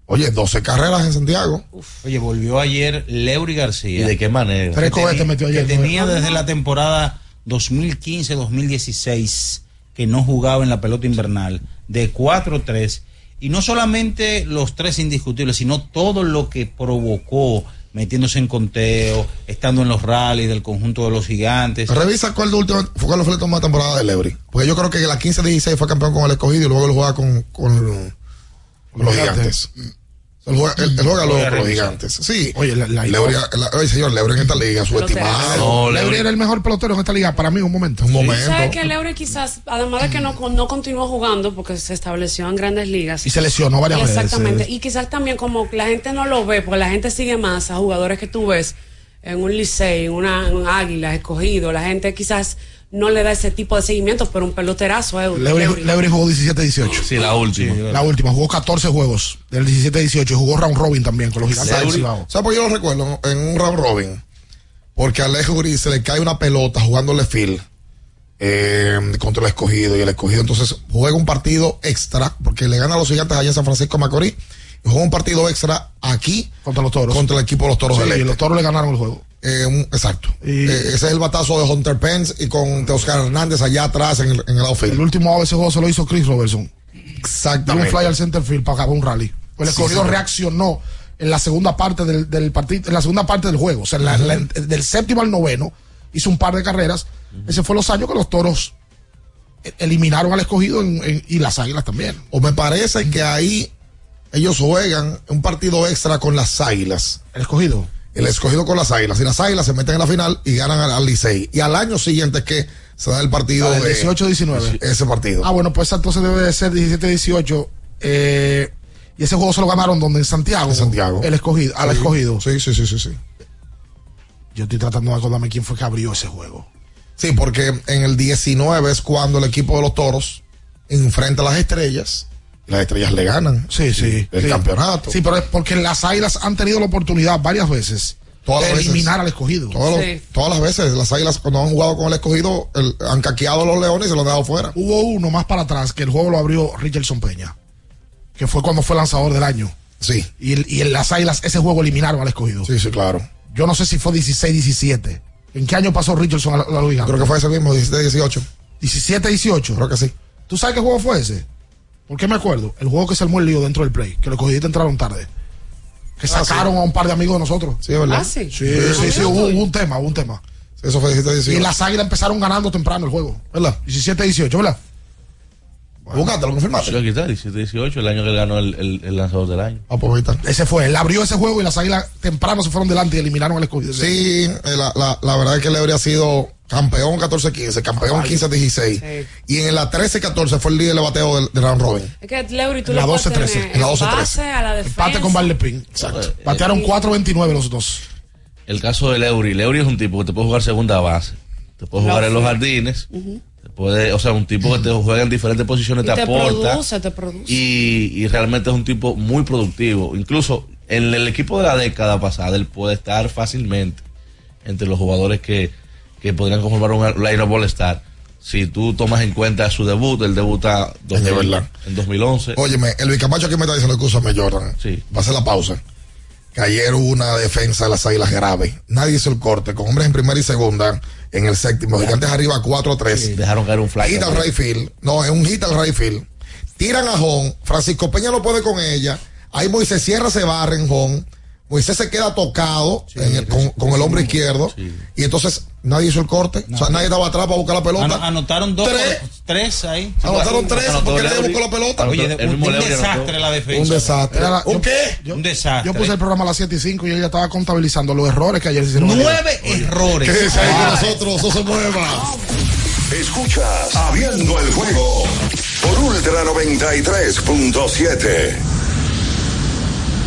oye, 12 carreras en Santiago. Oye, volvió ayer Leury García. ¿Y de qué manera? Tres Que cohetes metió ayer, que tenía desde la temporada 2015-2016 que no jugaba en la pelota invernal de 4-3 y no solamente los tres indiscutibles sino todo lo que provocó metiéndose en conteo estando en los rallies del conjunto de los gigantes Revisa cuál, de última, fue cuál fue la última temporada de Leury. Porque yo creo que la 15-16 fue campeón con el escogido y luego él juega con, con, con los gigantes. Él juega, él- él juega los revisar. gigantes. Sí. Oye, la- la- la- oye, señor, Leury en esta liga, subestimado. No, Leury- era el mejor pelotero en esta liga para mí un momento. Un ¿Sabes momento. que Leure quizás, además de que no, no continuó jugando porque se estableció en grandes ligas? Y se lesionó varias veces. Exactamente. Y quizás también como la gente no lo ve, porque la gente sigue más a jugadores que tú ves en un Licey, en una en un Águila, escogido. La gente quizás no le da ese tipo de seguimiento, pero un peloterazo es Leury, Leury jugó 17-18. Sí, la última. La última, jugó 14 juegos del 17-18 y jugó round robin también con los gigantes del ¿Sabes Cibao. ¿Sabes por qué yo lo recuerdo? En un round robin. Porque a Gris se le cae una pelota jugándole field eh, contra el escogido. Y el escogido entonces juega un partido extra. Porque le gana a los gigantes allá en San Francisco de Macorís. Y juega un partido extra aquí Contra los toros. contra el equipo de los toros Sí, del y Este. los toros le ganaron el juego. Eh, un- exacto. Y- Eh, ese es el batazo de Hunter Pence y con Oscar Hernández allá atrás en el, en el outfield. El último ese juego se lo hizo Chris Robertson. Dio un Exactamente. fly al center field para acabar un rally. Pues el escogido sí. reaccionó en la segunda parte del, del partido, en la segunda parte del juego. O sea, en la- la- del séptimo al noveno, hizo un par de carreras. Ese fue los años que los toros eliminaron al escogido en- en- y las águilas también. O me parece que ahí ellos juegan un partido extra con las águilas. El escogido. El escogido con las águilas. Y las águilas se meten en la final y ganan al, al Licey. Y al año siguiente es que se da el partido Ah, el de 18-19. ese partido. Ah, bueno, pues entonces debe de ser 17-18. eh, y ese juego se lo ganaron donde en Santiago. En Santiago. El escogido, al Sí. escogido. Sí, sí, sí, sí, sí. Yo estoy tratando de acordarme quién fue que abrió ese juego. Sí, porque en el 19 es cuando el equipo de los toros enfrenta a las estrellas. Las estrellas le ganan. Sí, sí. El sí. campeonato. Sí, pero es porque las águilas han tenido la oportunidad varias veces Todas de veces. eliminar al escogido. Los- todas las veces las águilas cuando han jugado con el escogido el- han caqueado a los leones y se los han dejado fuera. Hubo uno más para atrás que el juego lo abrió Richardson Peña. que fue cuando fue lanzador del año. Sí. Y, y en las águilas ese juego eliminaron al escogido. Sí, sí, claro. Yo no sé si fue 16-17. ¿En qué año pasó Richardson a la, a la liga? Creo que fue ese mismo, 17-18. 17-18. Creo que sí. ¿Tú sabes qué juego fue ese? ¿Por qué me acuerdo? El juego que se armó el lío dentro del play, que los escogiditos entraron tarde. Que Ah, sacaron sí. a un par de amigos de nosotros. Sí, ¿verdad? Ah, sí. Sí, sí, sí, hubo, hubo un tema, hubo un tema. Eso fue 17-18. Y las águilas empezaron ganando temprano el juego, ¿verdad? 17-18, ¿verdad? Buscaste, lo confirmaste. Sí, aquí está, 17-18, el año que ganó el, el- el lanzador del año. Ah, pues ahí está. Ese fue, él abrió ese juego y las águilas temprano se fueron delante y eliminaron al escogido. Sí, eh, la, la, la verdad es que le habría sido campeón 14-15, campeón 15-16. Y en la 13-14 fue el líder de bateo del, del round robin. Es que Leury, tú En la lo puedes 12-13, tener en la en 12-13. base a la defensa. Empate con Barlepín. Exacto. Batearon 4-29 los dos. El caso de Leury. Leury es un tipo que te puede jugar segunda base. Te puede jugar en los jardines. te puede, o sea, un tipo que te juega en diferentes posiciones, Y te, te aporta. produce, te produce. Y, y realmente es un tipo muy productivo. Incluso en el equipo de la década pasada, él puede estar fácilmente entre los jugadores que, que podrían conformar un line-up All-Star. Si tú tomas en cuenta su debut, él debuta Es de 2000 verdad. en 2011. Óyeme, el Camacho aquí me está diciendo, escúchame, Jordan. Sí. Va a hacer la pausa. Que ayer hubo una defensa de las águilas grave. Nadie hizo el corte, con hombres en primera y segunda, en el séptimo. Gigantes arriba 4-3. Dejaron caer un fly. Hit al right field. No, es un hit al right field. Tiran a Hon. Francisco Peña no puede con ella. Ahí Moisés Sierra se barra en Hon. Moisés se queda tocado en el- con, con el hombro izquierdo. Y entonces nadie hizo el corte. O sea, nadie estaba atrás para buscar la pelota. Ano- anotaron dos, Tres. tres ahí. Anotaron tres Anotó porque nadie buscó la pelota. Oye, un, un anotó. desastre la defensa. Un desastre. La- ¿Un yo- qué? Yo, Un desastre. yo puse el programa a las 7 y 5 y ella estaba contabilizando los errores que ayer se hicieron. Nueve errores. ¿Qué dice ahí con nosotros? No se mueva. Escuchas Abriendo el juego por Ultra 93.7.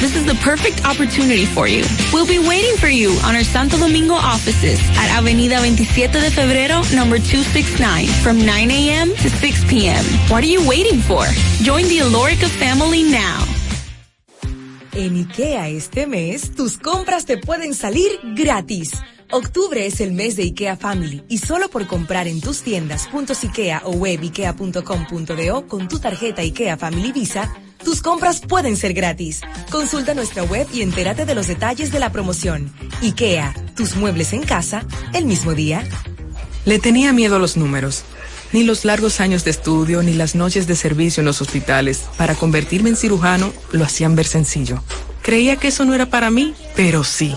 This is the perfect opportunity for you. We'll be waiting for you on our Santo Domingo offices at Avenida 27 de Febrero, number 269, from 9 a.m. to 6 p.m. What are you waiting for? Join the Alorica family now. En IKEA este mes, tus compras te pueden salir gratis. Octubre es el mes de IKEA Family y solo por comprar en tus tiendas IKEA o web ikea.com.do con tu tarjeta IKEA Family Visa, tus compras pueden ser gratis. Consulta nuestra web y entérate de los detalles de la promoción. IKEA, tus muebles en casa, el mismo día. Le tenía miedo a los números. Ni los largos años de estudio, ni las noches de servicio en los hospitales para convertirme en cirujano lo hacían ver sencillo. Creía que eso no era para mí, pero sí.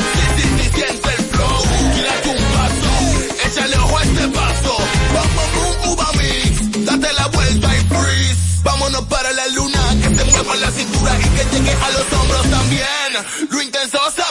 Vámonos para la luna. Que se mueva la cintura y que llegue a los hombros también. Lo intenso sabe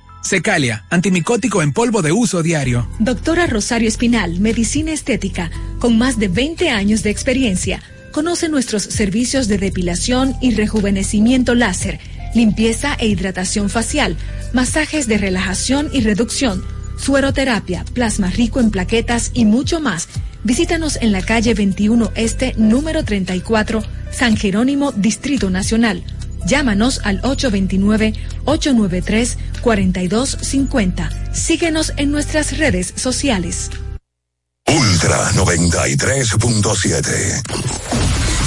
Secalia, antimicótico en polvo de uso diario. Doctora Rosario Espinal, Medicina Estética, con más de 20 años de experiencia. Conoce nuestros servicios de depilación y rejuvenecimiento láser, limpieza e hidratación facial, masajes de relajación y reducción, sueroterapia, plasma rico en plaquetas y mucho más. Visítanos en la calle 21 Este, número 34, San Jerónimo, Distrito Nacional. Llámanos al 829-893-4250. Síguenos en nuestras redes sociales. Ultra 93.7.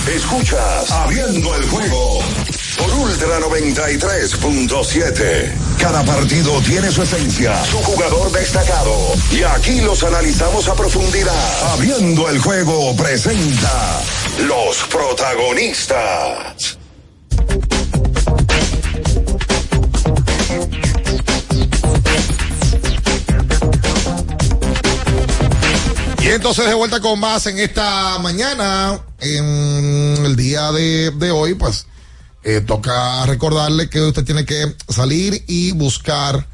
Escuchas Abriendo el juego por Ultra 93.7. Cada partido tiene su esencia, su jugador destacado. Y aquí los analizamos a profundidad. Abriendo el juego presenta los protagonistas. Y entonces de vuelta con más en esta mañana, en el día de, hoy, pues eh, toca recordarle que usted tiene que salir y buscar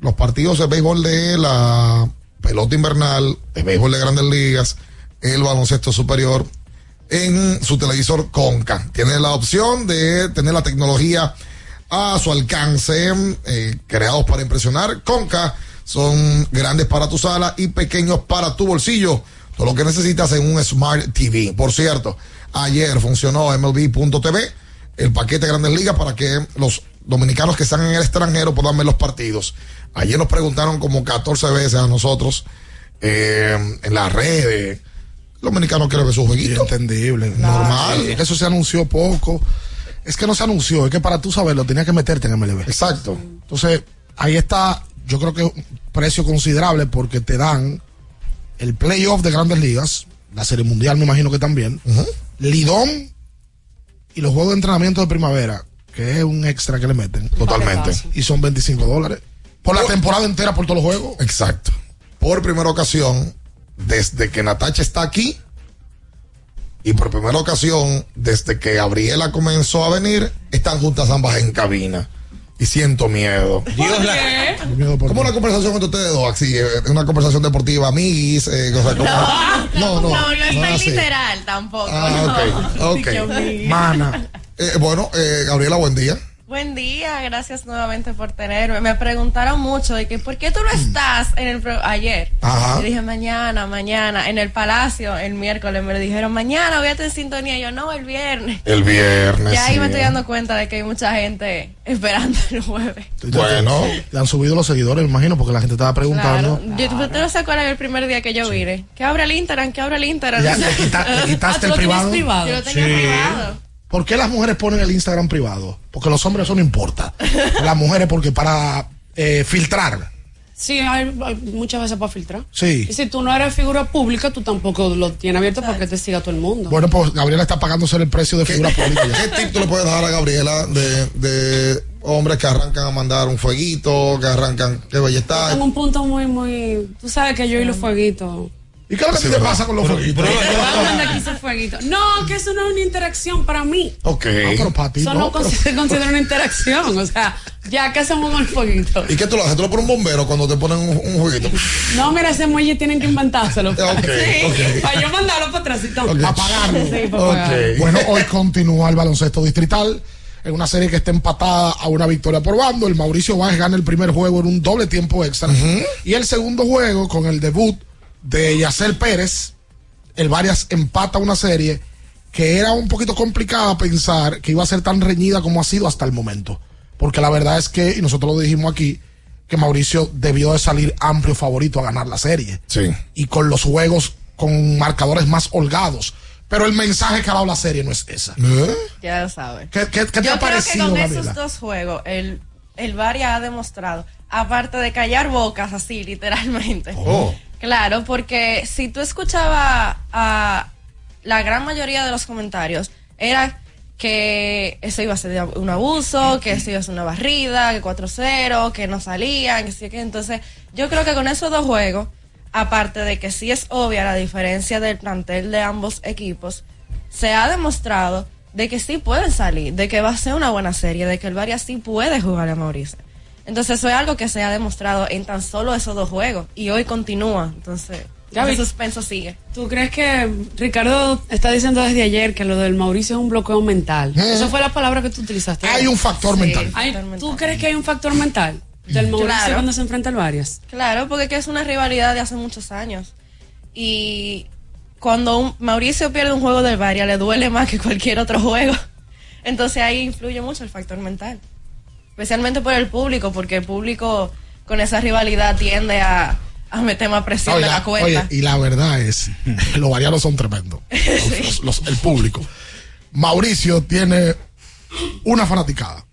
los partidos de béisbol de la pelota invernal, de béisbol de grandes ligas, el baloncesto superior en su televisor Conca. Tiene la opción de tener la tecnología a su alcance, eh, creados para impresionar. Conca son grandes para tu sala y pequeños para tu bolsillo. Todo lo que necesitas en un Smart TV. Por cierto, ayer funcionó MLB.tv, el paquete de Grandes Ligas para que los dominicanos que están en el extranjero puedan ver los partidos. Ayer nos preguntaron como 14 veces a nosotros eh, en las redes. El dominicano quiere ver su jueguito. Entendible. Normal. Sí, Eso se anunció poco. Es que no se anunció, es que para tú saberlo tenías que meterte en MLB. Exacto. Entonces, ahí está, yo creo que es un precio considerable porque te dan el playoff de grandes ligas, la serie mundial me imagino que también, Lidón y los juegos de entrenamiento de primavera, que es un extra que le meten. Totalmente. Y son 25 dólares. Por la temporada entera, por todos los juegos. Exacto. Por primera ocasión, desde que Natacha está aquí, y por primera ocasión, desde que Gabriela comenzó a venir, están juntas ambas en cabina. Y siento miedo. Dios la- Como una conversación entre ustedes dos, así, eh, una conversación deportiva, amiguis, eh, o sea, como- no, no, no, no es tan así. literal tampoco. Ah, no. ok, ok. Mana. Eh, bueno, eh, Gabriela, buen día. Buen día, gracias nuevamente por tenerme. Me preguntaron mucho de que ¿por qué tú no estás en el pro- ayer? Ajá. Yo dije mañana, mañana, en el palacio, el miércoles me lo dijeron mañana voy a estar en sintonía. Yo no, el viernes. El viernes. Ya ahí sí. me estoy dando cuenta de que hay mucha gente esperando el jueves. Bueno. Le han subido los seguidores, me imagino, porque la gente estaba preguntando. Claro. Yo ¿tú no sé cuál es el primer día que yo vine. Que abra el Instagram, que abra el Instagram. Ya, le quita- le quitaste el privado. Yo lo tenía Sí. privado. ¿Por qué las mujeres ponen el Instagram privado? Porque los hombres eso no importa. Las mujeres porque para eh, filtrar. Sí, hay, hay muchas veces para filtrar. Sí. Y si tú no eres figura pública, tú tampoco lo tienes abierto para que te siga todo el mundo. Bueno, pues Gabriela está pagándose el precio de figura pública. ¿Qué tip tú le puedes dar a Gabriela de, de hombres que arrancan a mandar un fueguito, que arrancan, que belleza Tengo un punto muy, muy. Tú sabes que yo y los fueguitos. ¿Y qué es lo que te pasa con los fueguitos? No, que eso no es una interacción para mí. Ok. pero para ti Eso no, pero- se considera una interacción. O sea, ya que hacemos con el fueguito. ¿Y qué tú lo haces? ¿Tú le pones un bombero cuando te ponen un, un jueguito? No, mira, ese muelle tienen que inventárselo. Ok, sí, ok. Para yo mandarlo para atrás y todo. Apagarlo. Sí, para apagarlo. Bueno, hoy continúa el baloncesto distrital. En una serie que está empatada a una victoria por bando. El Mauricio Báez gana el primer juego en un doble tiempo extra. Y el segundo juego con el debut de Yacel Pérez el Varias empata una serie que era un poquito complicada pensar que iba a ser tan reñida como ha sido hasta el momento. Porque la verdad es que, y nosotros lo dijimos aquí, que Mauricio debió de salir amplio favorito a ganar la serie. Sí. Y con los juegos con marcadores más holgados. Pero el mensaje que ha dado la serie no es esa. Ya lo sabes. ¿Qué, qué- qué te Yo ha creo que con Gabriela? esos dos juegos, el, el Varia ha demostrado, aparte de callar bocas así, literalmente. Oh. Claro, porque si tú escuchabas a la gran mayoría de los comentarios, era que eso iba a ser un abuso, que eso iba a ser una barrida, que 4-0, que no salían, que sí, que entonces yo creo que con esos dos juegos, aparte de que sí es obvia la diferencia del plantel de ambos equipos, se ha demostrado de que sí pueden salir, de que va a ser una buena serie, de que el Varia sí puede jugar a Mauricio. Entonces eso es algo que se ha demostrado en tan solo esos dos juegos y hoy continúa. Entonces, Gaby, el suspenso sigue. ¿Tú crees que Ricardo está diciendo desde ayer que lo del Mauricio es un bloqueo mental? Esa fue la palabra que tú utilizaste. Hay un factor mental. Hay- ¿Tú crees que hay un factor mental del Mauricio Claro. cuando se enfrenta al Varias? Claro, porque que es una rivalidad de hace muchos años. Y cuando un- Mauricio pierde un juego del Varia, le duele más que cualquier otro juego. Entonces ahí influye mucho el factor mental. Especialmente por el público, porque el público con esa rivalidad tiende a, a meter más presión Oye, de la cuenta. oye, y la verdad es, los varianos son tremendos. Los- los- el público. Mauricio tiene una fanaticada.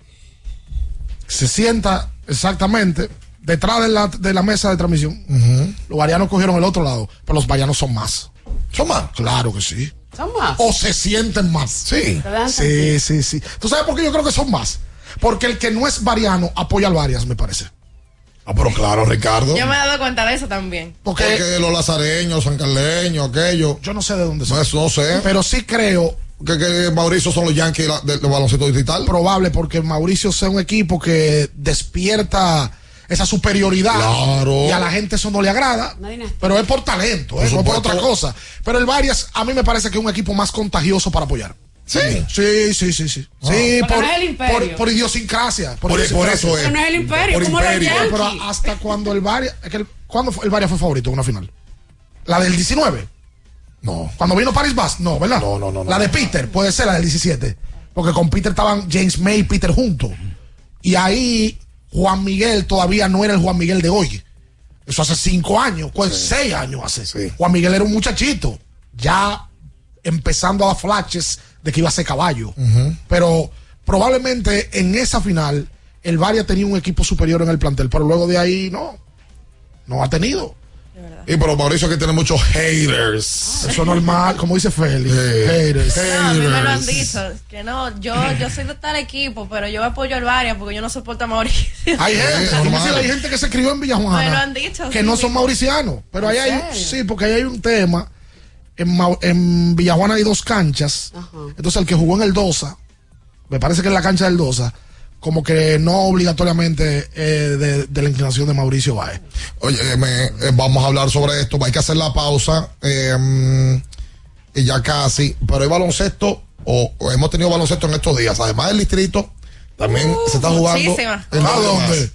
Se sienta exactamente detrás de la, de la mesa de transmisión. Los varianos cogieron el otro lado, pero los varianos son más. ¿Son más? Claro que sí. Son más. O se sienten más. Sí. Sí, sí, sí. ¿Tú sabes por qué yo creo que son más? Porque el que no es variano apoya al varias, me parece. Ah, pero claro, Ricardo. Yo me he dado cuenta de eso también. Porque, Porque los lazareños, sancarleños, aquellos. yo no sé de dónde son. No, eso no sé. Pero sí creo que, que Mauricio son los Yankees del del baloncesto digital. probable porque Mauricio sea un equipo que despierta esa superioridad Claro. y a la gente eso no le agrada, dinastía. pero es por talento, Por ¿eh? no es por otra cosa. Pero el Varias a mí me parece que es un equipo más contagioso para apoyar. Sí. Sí, sí, sí, sí. Ah. Sí, por, no es el imperio. por, por idiosincrasia. Por, por idiosincrasia. eso es. Pero no es el imperio, Por imperio. Yankees. Pero hasta cuando el Varias, es que el- ¿cuándo fue- el Varias fue favorito en una final? La del 19. No. Cuando vino Paris Bass, no, ¿verdad? No, no, no, no. La de Peter, puede ser la del 17. Porque con Peter estaban James May y Peter juntos. Y ahí Juan Miguel todavía no era el Juan Miguel de hoy. Eso hace cinco años, pues seis años hace. Sí. Juan Miguel era un muchachito, ya empezando a dar flashes de que iba a ser caballo. Pero probablemente en esa final el Varia tenía un equipo superior en el plantel, pero luego de ahí no, no ha tenido. Y pero Mauricio que tiene muchos haters. Eso es normal, como dice Félix. Sí. Haters. No, a mí me lo han dicho, que no, yo, yo soy de tal equipo, pero yo apoyo al Varia porque yo no soporto a Mauricio. Hay gente, Sí, hay gente que se crió en Villa Me lo han dicho, que sí, no son mauricianos, pero ahí ¿En hay, sí, porque ahí hay un tema. En, en Villajuana hay dos canchas. Entonces el que jugó en el Dosa, me parece que en la cancha del Dosa, como que no obligatoriamente eh, de, de la inclinación de Mauricio Báez. Oye, eh, me- eh, vamos a hablar sobre esto. Hay que hacer la pausa. eh, mm, y ya casi. Pero hay baloncesto. O, o hemos tenido baloncesto en estos días. Además del distrito, también se está jugando. muchísima. en ¿A los dónde?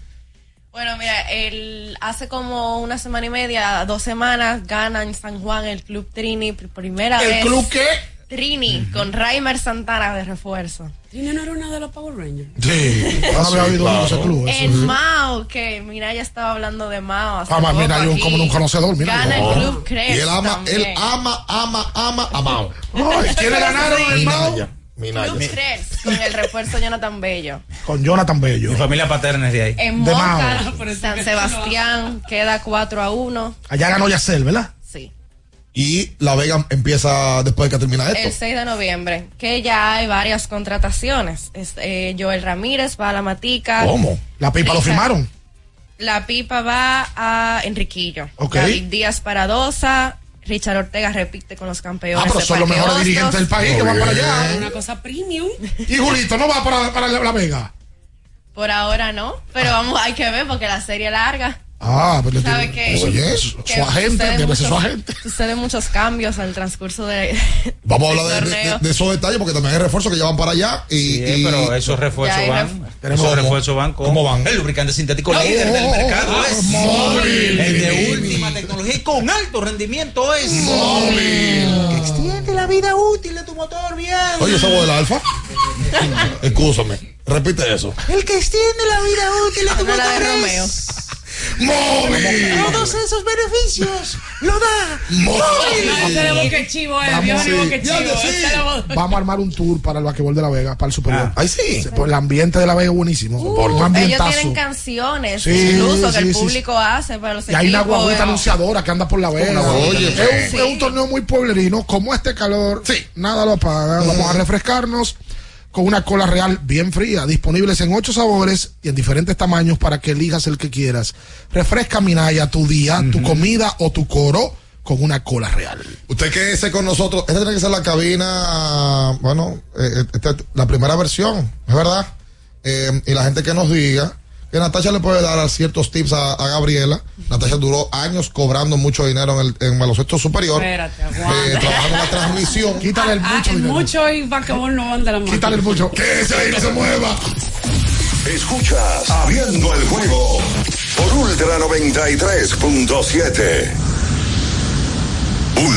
Bueno, mira, el, hace como una semana y media, dos semanas, gana en San Juan el Club Trini por primera ¿El vez. club qué? Trini, con Raimer Santana de refuerzo. ¿Trini no era una de los Power Rangers? Sí, no había oído claro. de ese club. eso. En Mao, que mira, ya estaba hablando de Mao. hace Ah, poco mira, yo aquí. como un conocedor, mira. Gana Oh. el Club Y Cres él ama, también. él ama, ama, ama a Mao. ¿Quiénes ganaron el Mao? Minaya. Cres, con el refuerzo Jonathan Bello. Con Jonathan Bello. Mi familia paterna es de ahí. En De Moca, Mao. San Sebastián, queda 4 a 1. Allá ganó Yacel, ¿verdad? Sí. Y La Vega empieza después de que termina El esto. 6 de noviembre, que ya hay varias contrataciones. Es, eh, Joel Ramírez va a la Matica. ¿Cómo? La pipa lo firmaron. La pipa va a Enriquillo. Ok. David Díaz para Dosa. Richard Ortega repite con los campeones. Ah, pero son los mejores dirigentes del país que van para allá. Una cosa premium. Y Julito no va para, para la, la Vega. Por ahora no, pero vamos, hay que ver porque la serie es larga. Ah, pero ¿Sabe qué? Oye, eso, Que su agente, sucede debe ser su muchos- agente. Suceden muchos cambios al transcurso de. Vamos a hablar de, de- torneo. de esos detalles porque también hay refuerzos que ya van para allá. Y, Sí, y- pero esos refuerzos van. ref- Esos ¿Cómo? refuerzos van con ¿Cómo van? el lubricante sintético Oh, líder del oh, mercado. oh, es Móvil. El de última tecnología y con alto rendimiento es Móvil. Que extiende la vida útil de tu motor bien. Oye, ¿esa voz del alfa? Escúchame, repite eso. El que extiende la vida útil de tu No, la de motor Romeo. es- ¡Móvil! Todos esos beneficios lo da ¡Móvil! chivo, eh, Vamos, sí. chivo. Sí. a armar un tour para el basquetbol de La Vega, para el superior. Ay, sí. Pues el ambiente de La Vega es buenísimo. Uh, Ellos tienen canciones, Sí, incluso que sí, el sí, público hace para los Y hay una guaguita eh. anunciadora que anda por la vega. Oye, es, un, sí. es un torneo muy pueblerino. Como este calor, nada lo apaga. Vamos a refrescarnos con una cola real bien fría, disponibles en ocho sabores y en diferentes tamaños para que elijas el que quieras. Refresca Minaya tu día, tu comida o tu coro con una cola real. Usted quédese con nosotros. Esta tiene que ser la cabina, bueno, eh, esta es la primera versión, es verdad. Eh, y la gente que nos diga que Natasha le puede dar ciertos tips a, a Gabriela. Natasha duró años cobrando mucho dinero en el en baloncesto superior. Espérate, eh, trabajando en la transmisión. Quítale el Ah, mucho el dinero. mucho y basquetbol no van de la mano. Quítale el mucho. Quédese ahí, no se mueva. Escuchas Abriendo el juego por Ultra 93.7.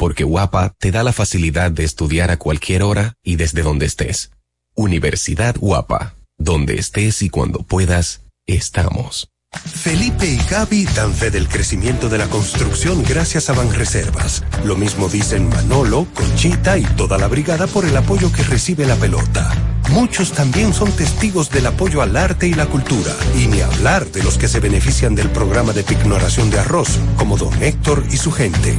porque Guapa te da la facilidad de estudiar a cualquier hora y desde donde estés. Universidad Guapa, donde estés y cuando puedas, estamos. Felipe y Gaby dan fe del crecimiento de la construcción gracias a Banreservas. Lo mismo dicen Manolo, Conchita y toda la brigada por el apoyo que recibe la pelota. Muchos también son testigos del apoyo al arte y la cultura. Y ni hablar de los que se benefician del programa de pignoración de arroz, como don Héctor y su gente.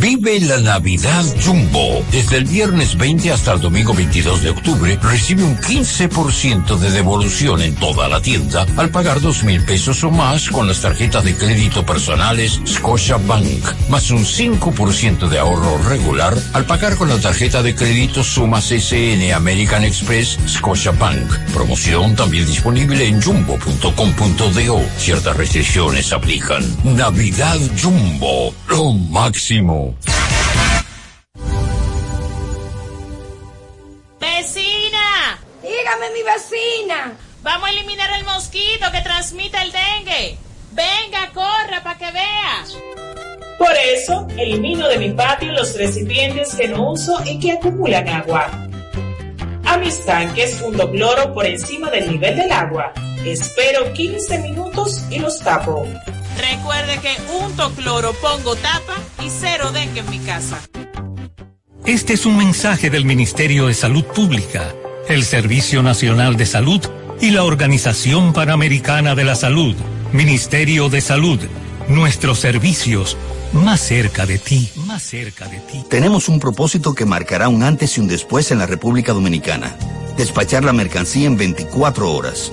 Vive la Navidad Jumbo. Desde el viernes 20 hasta el domingo 22 de octubre, recibe un 15% de devolución en toda la tienda al pagar dos mil pesos o más con las tarjetas de crédito personales Scotia Bank, más un 5% de ahorro regular al pagar con la tarjeta de crédito Sumas SN American Express Scotia Bank. Promoción también disponible en jumbo.com.do. Ciertas restricciones aplican. Navidad Jumbo, lo máximo. ¡Vecina! Dígame, mi vecina. Vamos a eliminar el mosquito que transmite el dengue. Venga, corra para que vea. Por eso, elimino de mi patio los recipientes que no uso y que acumulan agua. A mis tanques hundo cloro por encima del nivel del agua. Espero 15 minutos y los tapo. Recuerde que unto cloro, pongo tapa y cero dengue en mi casa. Este es un mensaje del Ministerio de Salud Pública, el Servicio Nacional de Salud y la Organización Panamericana de la Salud. Ministerio de Salud, nuestros servicios más cerca de ti, más cerca de ti. Tenemos un propósito que marcará un antes y un después en la República Dominicana. Despachar la mercancía en 24 horas.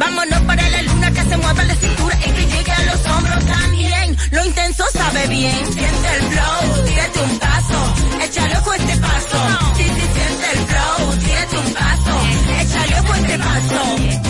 Vámonos para la luna que se mueva la cintura y que llegue a los hombros también. Lo intenso sabe bien, siente el flow, tírate un paso, échale ojo este paso. Sí, sí, siente el flow, tírate un paso, échale ojo este paso.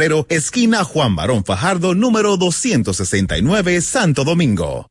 esquina Juan Barón Fajardo, número 269, Santo Domingo.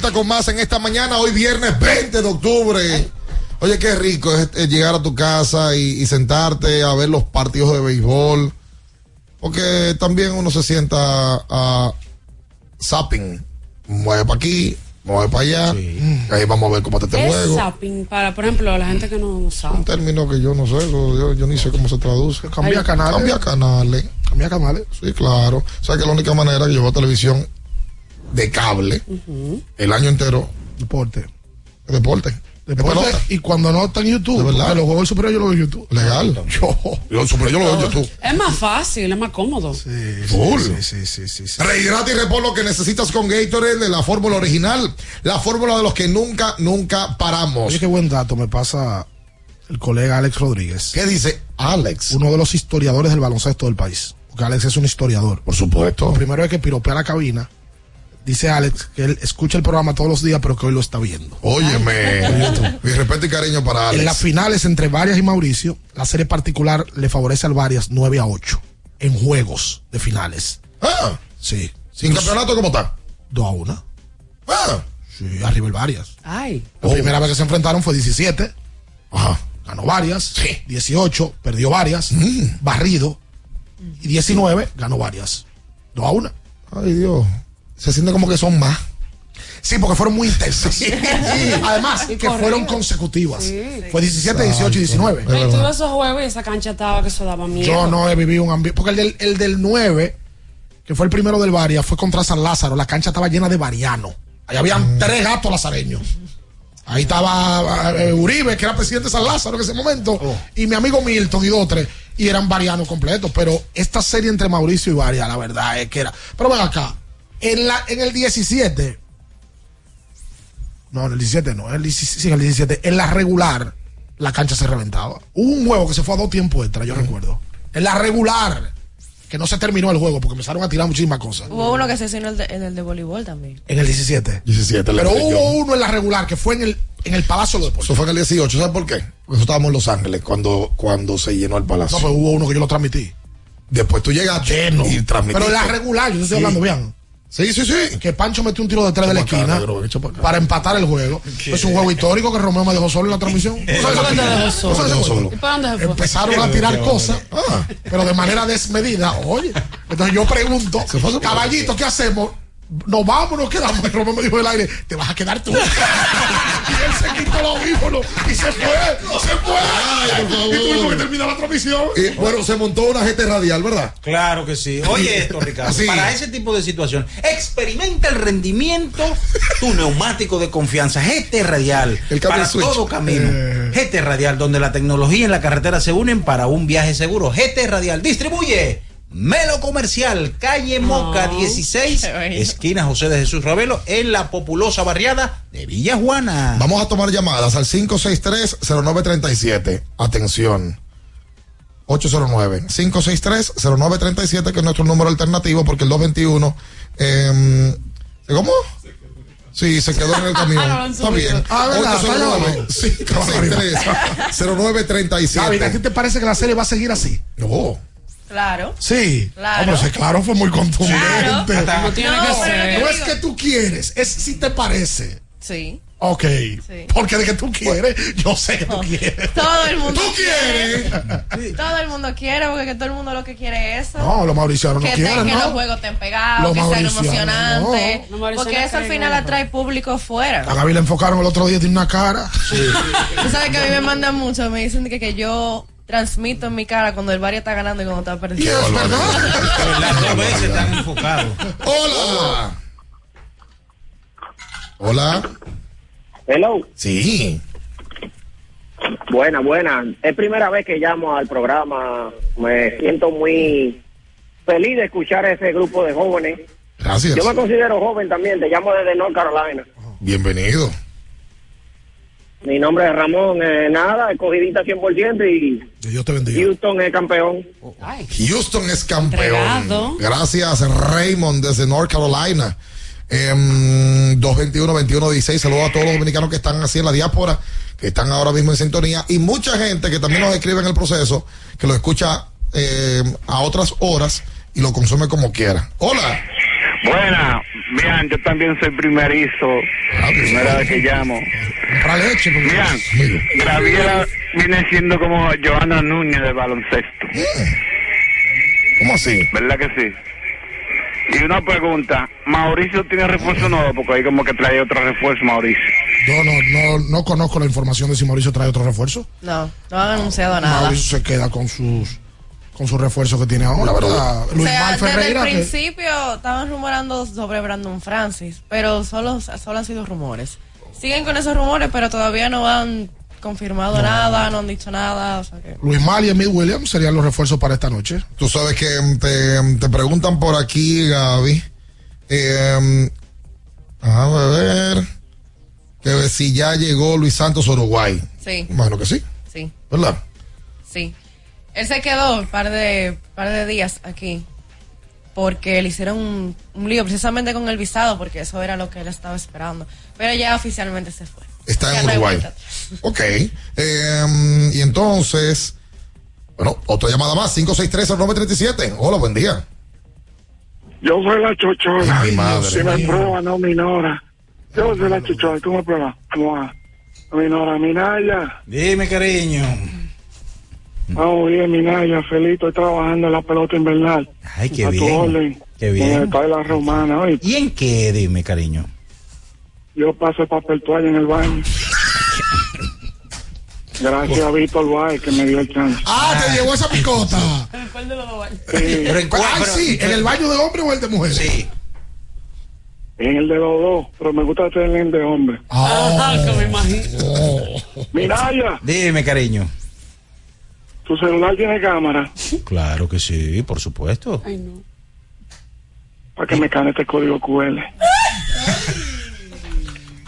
Vuelta con más en esta mañana, hoy viernes 20 de octubre. Oye, qué rico es, es llegar a tu casa y, y sentarte a ver los partidos de béisbol. Porque también uno se sienta a zapping. Mueve para aquí, mueve para allá. Ahí vamos a ver cómo te este ¿Qué es juego. zapping? Para, por ejemplo, la gente que no sabe. Un término que yo no sé, yo ni sé cómo se traduce. Cambia canales. Cambia canales. Cambia canales. Sí, claro. O sea que la única manera que yo veo televisión de cable el año entero. Deporte. Deporte. De Deporte, y cuando no está en YouTube, De verdad. los juegos del superior yo los veo en YouTube. Legal. Yo. Yo, superior yo lo veo en YouTube. Es más fácil, es más cómodo. Full. Sí, sí, sí, sí. Rehidrata y repon lo que necesitas con Gatorade de la fórmula original. La fórmula de los que nunca, nunca paramos. Oye, qué buen dato me pasa el colega Alex Rodríguez. ¿Qué dice Alex? Uno de los historiadores del baloncesto del país. Porque Alex es un historiador. Por supuesto. Lo primero es que piropea la cabina. Dice Alex que él escucha el programa todos los días, pero que hoy lo está viendo. Óyeme. Mi respeto y cariño para Alex. En las finales entre Varias y Mauricio, la serie particular le favorece al Varias 9 a 8 en juegos de finales. Ah, Sí. sin campeonato, ¿cómo está? 2 a 1. Ah, Sí, arriba el varias. Ay. La primera vez que se enfrentaron fue 17. Ajá. Ganó varias. 18, perdió varias. Barrido. Y 19, ganó varias. 2 a 1. Ay, Dios. Se siente como que son más. Sí, porque fueron muy intensas. Además, que fueron consecutivas. Fue 17, 18 y 19. Ay, tú esos juegos y esa cancha estaba que eso daba miedo. Yo no he vivido un ambiente. Porque el del, el del 9, que fue el primero del Varia, fue contra San Lázaro. La cancha estaba llena de varianos. Ahí habían tres gatos lazareños. Ahí estaba eh, Uribe, que era presidente de San Lázaro en ese momento, y mi amigo Milton y dos, tres, y eran varianos completos. Pero esta serie entre Mauricio y Varia, la verdad es que era. Pero ven acá, en, la, en el 17, no, en el 17 no, en el 17, sí, en el 17, en la regular, la cancha se reventaba. Hubo un juego que se fue a dos tiempos extra, yo recuerdo. En la regular, que no se terminó el juego porque empezaron a tirar muchísimas cosas. Hubo uno que se hizo en el de, en el de voleibol también. En el 17. 17, la Pero hubo uno en la regular que fue en el, en el Palacio de los Deportes. Eso fue en el 18, ¿sabes por qué? Porque nosotros estábamos en Los Ángeles cuando, cuando se llenó el palacio. No, pero hubo uno que yo lo transmití. Después tú llegaste y transmitiste. Pero en la regular, yo te estoy Sí. hablando bien. Sí, sí, sí. Que Pancho metió un tiro de tres de la esquina para empatar el juego. Es un juego histórico que Romeo me dejó solo en la transmisión. Empezaron a tirar cosas, Ah. pero de manera desmedida. Oye, entonces yo pregunto, caballito, ¿qué hacemos? Nos vamos, nos quedamos. Y Romeo me dijo del aire, te vas a quedar tú. y él se quitó los audífonos y se fue, se fue. y tuvimos que terminar la transmisión. Y, bueno, se montó una GT radial, ¿verdad? Claro que sí. Oye esto, Ricardo. Para ese tipo de situación, experimenta el rendimiento tu neumático de confianza. GT Radial. El para switch. todo camino. Eh. GT Radial, donde la tecnología y la carretera se unen para un viaje seguro. GT Radial distribuye. Melo Comercial, calle Moca 16, esquina José de Jesús Ravelo, en la populosa barriada de Villa Juana. Vamos a tomar llamadas al 563-0937. Atención. 809-563-0937, que es nuestro número alternativo, porque el 221. Eh, ¿Cómo? Sí, se quedó en el camión. No Está bien. Ah, ¿verdad? Está llamando. 809-563-0937. David, ¿a ti te parece que la serie va a seguir así? No. Claro. Sí. Claro. Hombre, sí, claro, fue muy contundente. Claro. Hasta- No tiene que no, ser. no es que tú quieres, es si te parece. Sí. Ok. Sí. Porque de que tú quieres, yo sé que tú quieres. Todo el mundo ¿Tú quieres? Todo el mundo quiere, porque que todo el mundo lo que quiere es eso. No, los mauricianos no que, quieren, que ¿no? los juegos estén pegados, Los que sean emocionantes. no. Porque eso al final eso. atrae público fuera. A Gaby le enfocaron el otro día, tiene una cara. Tú sabes que a mí me mandan mucho, me dicen que, que yo transmito en mi cara cuando el Varia está ganando y cuando está perdiendo. Las dos veces están enfocados. Hola. Hola. Hello. Sí. Buena, buena. Es primera vez que llamo al programa. Me siento muy feliz de escuchar a ese grupo de jóvenes. Gracias. Yo me considero joven también. Te llamo desde North Carolina. Bienvenido. Mi nombre es Ramón. eh, nada, escogidita 100% y Dios te bendiga. Houston es campeón. Houston es campeón. Entregado. Gracias, Raymond, desde North Carolina. Em, 221-2116. Saludos a todos los dominicanos que están así en la diáspora, que están ahora mismo en sintonía. Y mucha gente que también nos escribe en el proceso, que lo escucha em, a otras horas y lo consume como quiera. Hola. Buena. Miran, yo también soy primerizo. Primera vez que llamo. Para leche. Miran, Gabriela viene siendo como Joana Núñez de baloncesto. ¿Cómo así? ¿Verdad que sí? Y una pregunta, ¿Mauricio tiene refuerzo nuevo? Porque ahí como que trae otro refuerzo, Mauricio. Yo no, no, no conozco la información de si Mauricio trae otro refuerzo. No, no han anunciado nada. Mauricio se queda con sus con sus refuerzos que tiene ahora, ¿verdad? O Luis sea, Mal desde el Ferreira. que- principio estaban rumorando sobre Brandon Francis, pero solo, solo han sido rumores. Siguen con esos rumores, pero todavía no han confirmado nada, no han dicho nada. O sea que... Luis Mal y Emil Williams serían los refuerzos para esta noche. Tú sabes que em, te, em, te preguntan por aquí, Gaby. Eh, a ver. Que si ya llegó Luis Santos a Uruguay. Sí, Imagino que sí, sí, ¿verdad? sí. Él se quedó un par de, par de días aquí porque le hicieron un, un lío precisamente con el visado, porque eso era lo que él estaba esperando. Pero ya oficialmente se fue. Está Ya en Uruguay. Ok. Eh, y entonces, bueno, otra llamada más, 563-937. Hola, buen día. Yo soy la chochona. Ay, madre si me prueba, no minora. Yo soy la chichón, ¿cómo prueba? ¿Cómo va? Minora, Minaya. Dime, cariño. Vamos bien, Minaya, feliz. Estoy trabajando en la pelota invernal. Ay, qué A tu bien. orden. Qué En bien. el país de la romana, oye. ¿Y en qué? Dime, cariño. Yo paso el papel toalla en el baño. Gracias a Víctor Baez que me dio el chance. Ah, te llevó esa picota. ¿Cuál de los dos baños? Pero en cuál, pero- sí, ¿en el baño de hombre o el de mujer? Sí. En el de los dos, pero me gusta tener el de hombre. Ah, que me imagino. Minaya, Dime, cariño. Tu celular tiene cámara Claro que sí, por supuesto. Ay, no. para que me cane este código QL.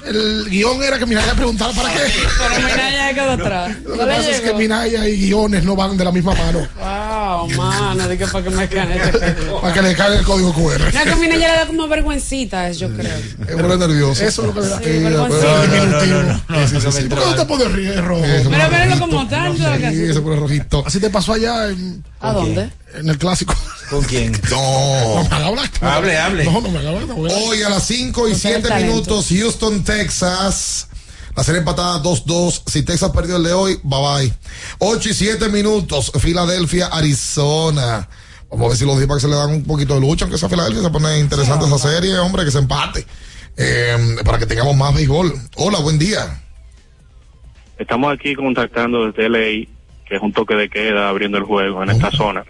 El guion era que Minaya preguntara para qué. Pero mira, ya quedó atrás. Lo que pasa es que Minaya y guiones no van de la misma mano. Wow, mano, dije para que me este Para que le caiga el código QR. No, que a mí ya le da como vergüencita, yo creo. Es muy nervioso. Eso es lo que le da. Sí, Eh, vergüenza. diminutivo. Sí, sí, sí, sí. ¿Por qué usted pone ri- rojo? Eso, Pero rojito. como tal, ¿sabes qué Sí, se pone rojito. Así te pasó allá en, ¿A dónde? En el clásico. ¿Con quién? No. No me haga hablar. Hable, hable. No, no me haga hablar. Hoy a las 5 y No tiene 7 talento. minutos, Houston, Texas. La serie empatada 2-2. Si Texas perdió el de hoy, bye bye. 8 y 7 minutos, Filadelfia, Arizona. Vamos a ver si los D-backs se le dan un poquito de lucha, aunque esa Filadelfia se pone interesante esa serie, hombre, que se empate. Eh, para que tengamos más béisbol. Hola, buen día. Estamos aquí contactando desde LA, que es un toque de queda abriendo el juego en esta zona.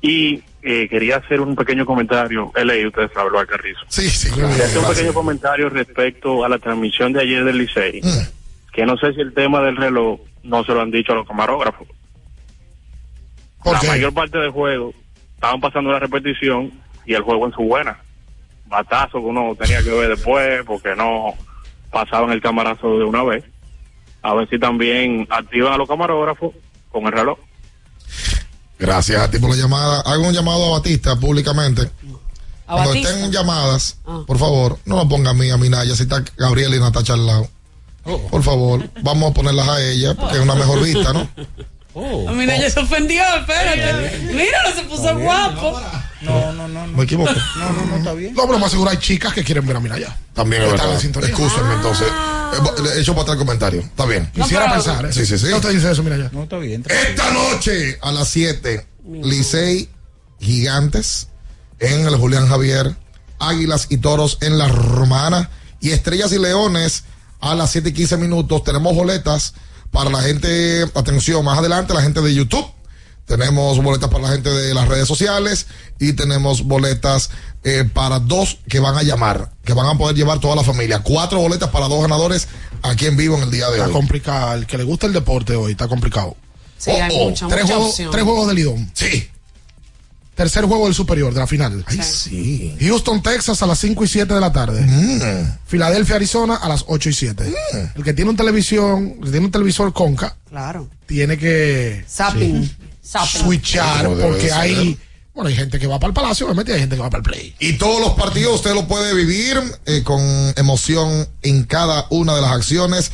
Y eh, quería hacer un pequeño comentario. LA, ustedes saben, lo Carrizo. Sí, sí. Quería hacer un pequeño comentario respecto a la transmisión de ayer del Licey. Mm. Que no sé si el tema del reloj no se lo han dicho a los camarógrafos. ¿Por la qué? mayor parte del juego estaban pasando la repetición y el juego en su buena. Batazo que uno tenía que ver después porque no pasaban el camarazo de una vez. A ver si también activan a los camarógrafos con el reloj. Gracias a ti por la llamada. Hago un llamado a Batista públicamente. ¿A Cuando Batista? estén llamadas, Ah. por favor, no la ponga a mí, a Minaya, si está Gabriel y Natacha al lado. Oh. Por favor, vamos a ponerlas a ella, porque es una mejor vista, ¿no? Oh. Ah, Mira, ya se ofendió, espérate. Míralo, se puso guapo. No, no, no. Me equivoco. No, no, no, está bien. No, pero más seguro hay chicas que quieren ver a Minaya. También es Están verdad. en sintonía. Excúsenme, entonces. Eh, bo- le echo para atrás el comentario. Está bien. Quisiera pensar, ¿eh? Sí, sí, sí. ¿Qué usted dice de eso, Minaya? No, está bien. tranquilo. Esta noche a las 7, Licey Gigantes en el Julián Javier, Águilas y Toros en la Romana y Estrellas y Leones a las 7 y 15 minutos. Tenemos boletas para la gente, atención, más adelante la gente de YouTube. Tenemos boletas para la gente de las redes sociales y tenemos boletas eh, para dos que van a llamar, que van a poder llevar toda la familia. Cuatro boletas para dos ganadores aquí en vivo en el día de Está hoy. complicado. El que le gusta el deporte hoy está complicado. Sí, hay Oh, oh, mucha, Tres mucha juegos, opción. tres juegos del Lidón. Sí. Tercer juego del superior de la final. Ay, sí. Houston, Texas a las 5 y 7 de la tarde. Mm. Filadelfia, Arizona a las 8 y 7. El que tiene un televisión, el que tiene un televisor Conca, Claro. tiene que Zapping. Zapping. Switchar porque hay, bueno, hay gente que va para el Palacio, obviamente y hay gente que va para el Play. Y todos los partidos usted lo puede vivir eh, con emoción en cada una de las acciones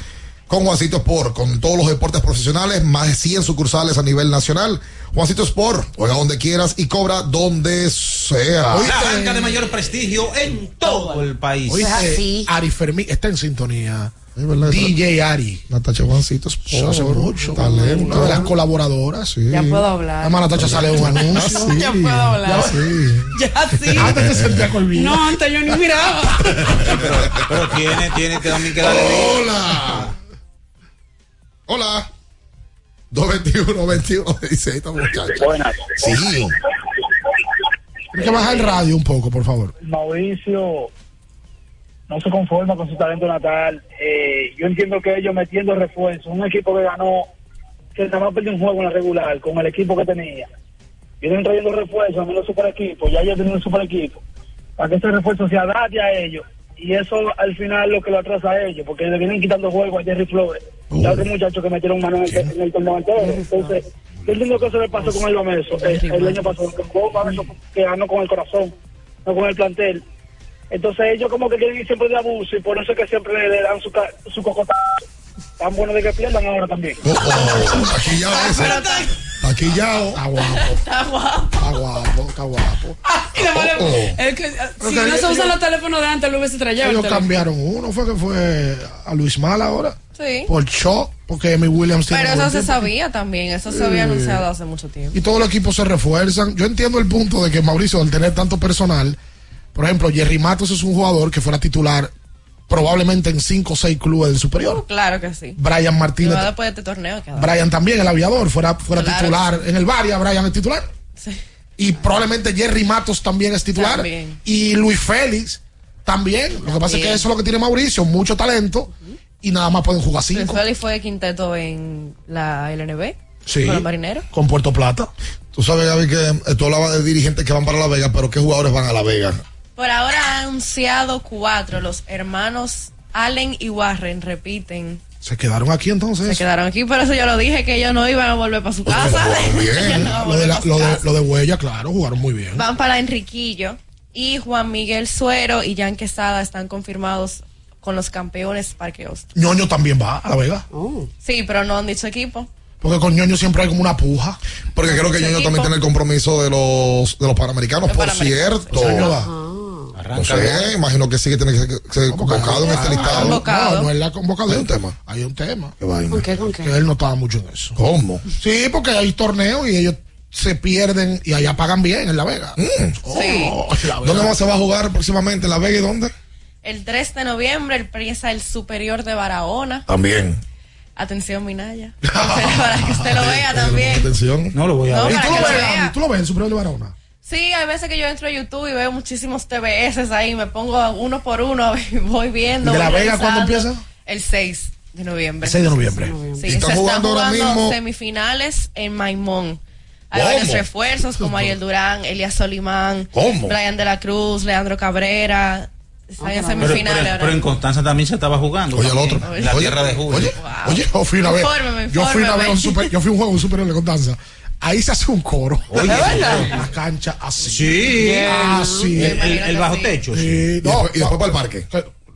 con Juancito Sport, con todos los deportes profesionales, más de 100 sucursales a nivel nacional. Juancito Sport, juega donde quieras y cobra donde sea. La banca de mayor prestigio en todo el país. Oíste, así. Ari Fermín está en sintonía. Es verdad, DJ Ari. Natacha Juancito Sport. Hace mucho. Talento. Una de las colaboradoras. Sí. Ya puedo hablar. Además, Natacha sale un anuncio. Sí. Ya puedo hablar. Sí. Ya sí. Antes te sentía colmillo. No, antes yo ni miraba. Pero, pero tiene, tiene que también que darle vida. Hola. Hola. 221, 21, 16, esta muchacha. Buenas. Sí. Tienes que bajar el radio un poco, por favor. Mauricio no se conforma con su talento natal. Eh, yo entiendo que ellos metiendo refuerzos, un equipo que ganó, que nada más perdió un juego en la regular con el equipo que tenía. Vienen trayendo refuerzos, a menos super equipo, ya ellos tienen un super equipo, para que ese refuerzo se adapte a ellos. Y eso al final lo que lo atrasa a ellos, porque le vienen quitando juego a Jerry Flores, y a otros muchachos que metieron mano en el, en el torneo entero. Entonces, yo entiendo que eso le pasó con el Lomeso, eh, el año pasado, que ganó con el corazón, no con el plantel. Entonces ellos como que quieren ir siempre de abuso y por eso es que siempre le, le dan su, ca- su cocotazo. Tan bueno de que pierdan ahora también. Oh, oh, aquí ya. Está guapo. Está guapo. Está guapo, está guapo. Oh, oh. es que, Pero si no se usan los teléfonos de antes, lo hubiese traído. el Ellos teléfono. cambiaron uno, fue que fue a Luis Mal ahora. Sí. Por Shaw, porque Amy Williams tiene Pero eso se tiempo. sabía también, eso se había Sí. anunciado hace mucho tiempo. Y todos los equipos se refuerzan. Yo entiendo el punto de que Mauricio, al tener tanto personal, por ejemplo, Jerry Matos es un jugador que fuera titular probablemente en 5 o 6 clubes del superior. Claro que sí. Brian Martínez, después de este torneo. queda. Brian también, el aviador, fuera, fuera Claro titular en el Varia, Brian es titular. Sí. Y probablemente Jerry Matos también es titular. También. Y Luis Félix también. Lo que pasa es que eso es lo que tiene Mauricio, mucho talento. Y nada más pueden jugar Luis cinco. Félix fue quinteto en la LNB. Sí. Con los marineros. Con Puerto Plata. Tú sabes, Gaby, que tú hablabas de dirigentes que van para La Vega, pero ¿qué jugadores van a La Vega? Por ahora ha anunciado cuatro. Los hermanos Allen y Warren repiten. Se quedaron aquí entonces. Se quedaron aquí, por eso yo lo dije que ellos no iban a volver para su casa. No Lo de, la- lo Huella, claro, jugaron muy bien. Van para Enriquillo. Y Juan Miguel Suero y Jan Quesada están confirmados con los campeones parqueos. Ñoño también va a La Vega. Sí, pero no han dicho equipo. Porque con Ñoño siempre hay como una puja. Porque creo que Ñoño equipo. también tiene el compromiso de los, de los panamericanos, Los por Panamericanos, cierto. Va. No sé, imagino que sí que tiene que ser, ser convocado en este listado. No, no es la convocada. Hay un tema. Hay un tema. Qué vaina. ¿Con qué? ¿Con qué? Que él no estaba mucho en eso. ¿Cómo? Sí, porque hay torneos y ellos se pierden y allá pagan bien en La Vega. Oh, Sí. en La Vega. ¿Dónde más se va a jugar próximamente? ¿En La Vega y dónde? El 3 de noviembre, el Priesa el Superior de Barahona. También. Atención, Minaya. para que usted lo vea también. Atención. No lo voy a No, ver. ¿Y para tú lo lo ves, vea. Gaby? ¿Tú lo ves en Superior de Barahona? Sí, hay veces que yo entro a YouTube y veo muchísimos TBS ahí, me pongo uno por uno, y voy viendo. ¿Y de La Vega cuándo empieza? El 6 de noviembre. El 6 de noviembre. Sí, ¿Y se están están jugando jugando, ahora mismo? semifinales en Maimón. Hay ¿Cómo? varios refuerzos como Ariel Durán, Elias Solimán, ¿Cómo? Brian de la Cruz, Leandro Cabrera. Están en Pero, semifinales pero- ahora. pero en Constanza también se estaba jugando. Oye, el otro. En la Oye, tierra de Julio. oye, Oye, yo fui una vez. Infórmeme, Yo fui una vez un infórmeme. super, yo fui a un juego superior de Constanza. Ahí se hace un coro. Oye, La cancha así. Sí. Así. El, el- el bajo techo. sí. Sí, Y, no, después, y después para el parque.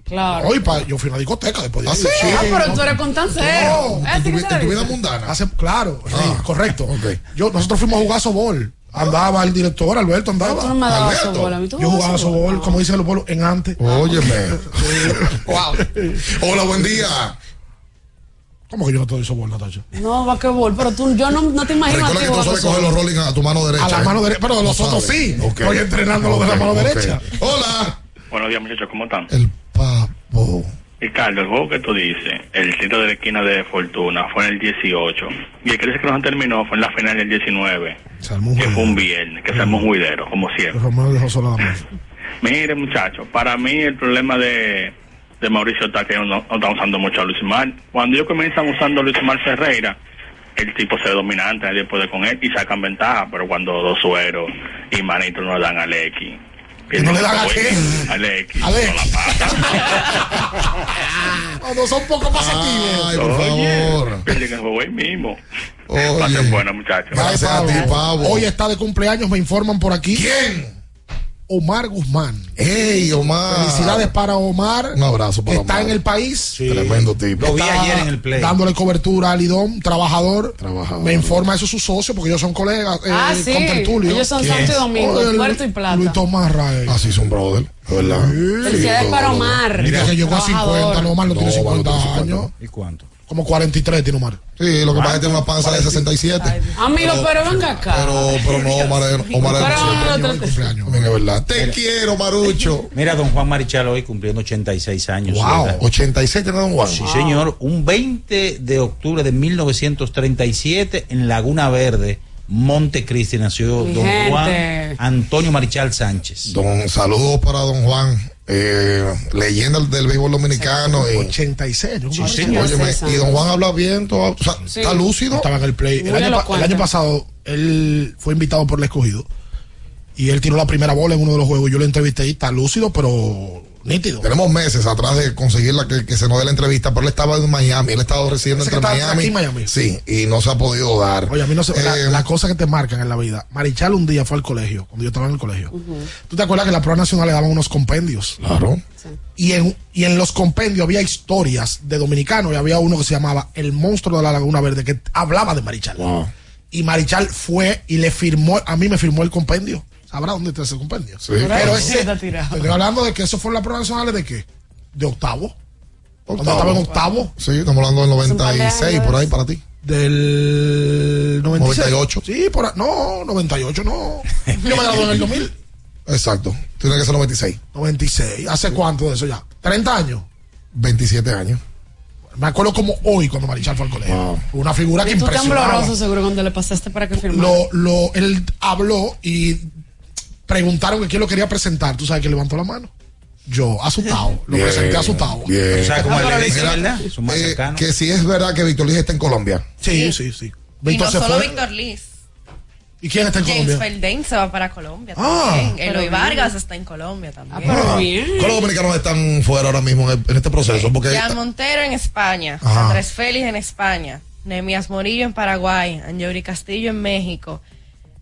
Claro. Hoy pa- yo fui a una discoteca después de ¿Ah, sí? Ah, pero no, tú eres contancero. No, ¿Eh, en tu, ¿sí que vi- se en tu vida mundana. Hace, claro, sí, Ah, correcto. Yo, nosotros fuimos a jugar sobol. Andaba el director, Alberto Tú no andaba. me dabas Alberto. sobol, a mí tú me Yo jugaba sobol. sobol, como dicen los pueblos, en antes. Óyeme. Wow. Hola, buen día. ¿Cómo que yo no te doy sobol, Natacha? No, basquetbol, pero tú, yo no, no te imagino Recuerda que tú sabes coger los rolling a tu mano derecha. A la ¿eh? mano derecha, pero Tú los otros sí. Ok. Estoy entrenando los de la mano derecha. Hola. Buenos días, muchachos, ¿cómo están? El papo. Ricardo, el juego que tú dices, el tiro de la esquina de Fortuna, fue en el 18. Y el que dice que no terminó fue en la final del 19, Se armó un que fue un viernes, que un juidero, como siempre. Romero dejó solo la mesa. Mire, muchachos, para mí el problema de, de Mauricio está que no, no están usando mucho a Luis Mar. Cuando ellos comienzan usando a Luis Mar Ferreira, el tipo se ve dominante, nadie puede con él y sacan ventaja, pero cuando dos sueros y Manito no le dan al X. ¿Que no le dan a qué? Al X. Al X. no la pasa. Cuando son poco pasativos. Ay, por Oye, favor. pierden el juego ahí mismo. Oye. Pasen buena, muchachos. Gracias a ti, pavo. Hoy está de cumpleaños, me informan por aquí. ¿Quién? Omar Guzmán. Ey, Omar. Felicidades para Omar. Un abrazo para Está Omar. en el país. Tremendo tipo. Lo vi Está ayer en el play. Dándole cobertura al Lidón, trabajador. Trabajador. Me informa eso su socio, porque ellos son colegas. eh, Ah, sí. con tertulio. Ellos son ¿Quién Santo y? Domingo, el- Puerto y Plata. Luis Tomás Rae. Así son brother, ¿verdad? Felicidades Sí, para Omar. Mira que llegó a Trabajador. 50, no, Omar no, No, tiene Omar no 50 tiene 50. años. ¿Y cuánto? Como 43 tiene Omar. Sí, lo que pasa es que tiene una panza de 67. Amigo, pero venga acá. Pero, pero no, Omar Omar es Pero, cumpleaños. Es verdad. Te quiero, Marucho. Mira, don Juan Marichal hoy cumpliendo 86 años. Wow, edad. 86 tiene Don Juan. Sí, señor. Un 20 de octubre de 1937 en Laguna Verde, Montecristi, nació Mi don gente. Juan Antonio Marichal Sánchez. Don, saludos para Don Juan, eh, leyenda del béisbol dominicano. Y, 86. yo Sí, me señor. acuerdo. óyeme, César. y Don Juan habla bien, todo, o sea, Sí. está lúcido. Estaba en el play. El año, el año pasado, él fue invitado por el escogido. Y él tiró la primera bola en uno de los juegos. Yo lo entrevisté y está lúcido, pero nítido. Tenemos meses atrás de conseguir la que, que se nos dé la entrevista, pero él estaba en Miami, él estaba residiendo Ese entre Miami. aquí en Miami. Sí, y no se ha podido dar. Oye, a mí no la, Eh, la cosa que te marcan en la vida. Marichal un día fue al colegio, cuando yo estaba en el colegio. ¿Tú te acuerdas que en la prueba nacional le daban unos compendios? Claro. Y en, y en los compendios había historias de dominicanos y había uno que se llamaba El monstruo de la Laguna Verde que hablaba de Marichal. Wow. Y Marichal fue y le firmó, a mí me firmó el compendio. ¿Sabrá dónde está ese compendio? Pero ese, estoy hablando de que eso fue en las pruebas nacionales de qué? De octavo. Cuando estaba en octavo. Sí, estamos hablando del Hace un par de 96, años. por ahí para ti. Del 96. 98. Sí, por ahí. No, 98 no. Yo me gradué en el 2000. Exacto. Tiene que ser 96. 96. ¿Hace cuánto de eso ya? ¿30 años? 27 años. Me acuerdo como hoy cuando Marichal fue al colegio. Fue Una figura que Y tú tan impresionaba. bloroso seguro cuando le pasaste para que firmara. Lo, lo, él habló y preguntaron que quién lo quería presentar. ¿Tú sabes que levantó la mano? Yo, asustado. Lo Bien, presenté asustado. bien. O sea, como ¿verdad? Más eh, que si es verdad que Víctor Liz está en Colombia. Sí, sí, sí. Y Víctor no se solo fue. Víctor Liz. ¿Y quién está en James Colombia? Felden se va para Colombia Ah. también. Eloy. Vargas está en Colombia también. Ah, ¿Cuáles dominicanos están fuera ahora mismo en, este proceso? Porque Jan Montero en España, Ajá. Andrés Félix en España, Nemias Morillo en Paraguay, Anjori Castillo en México,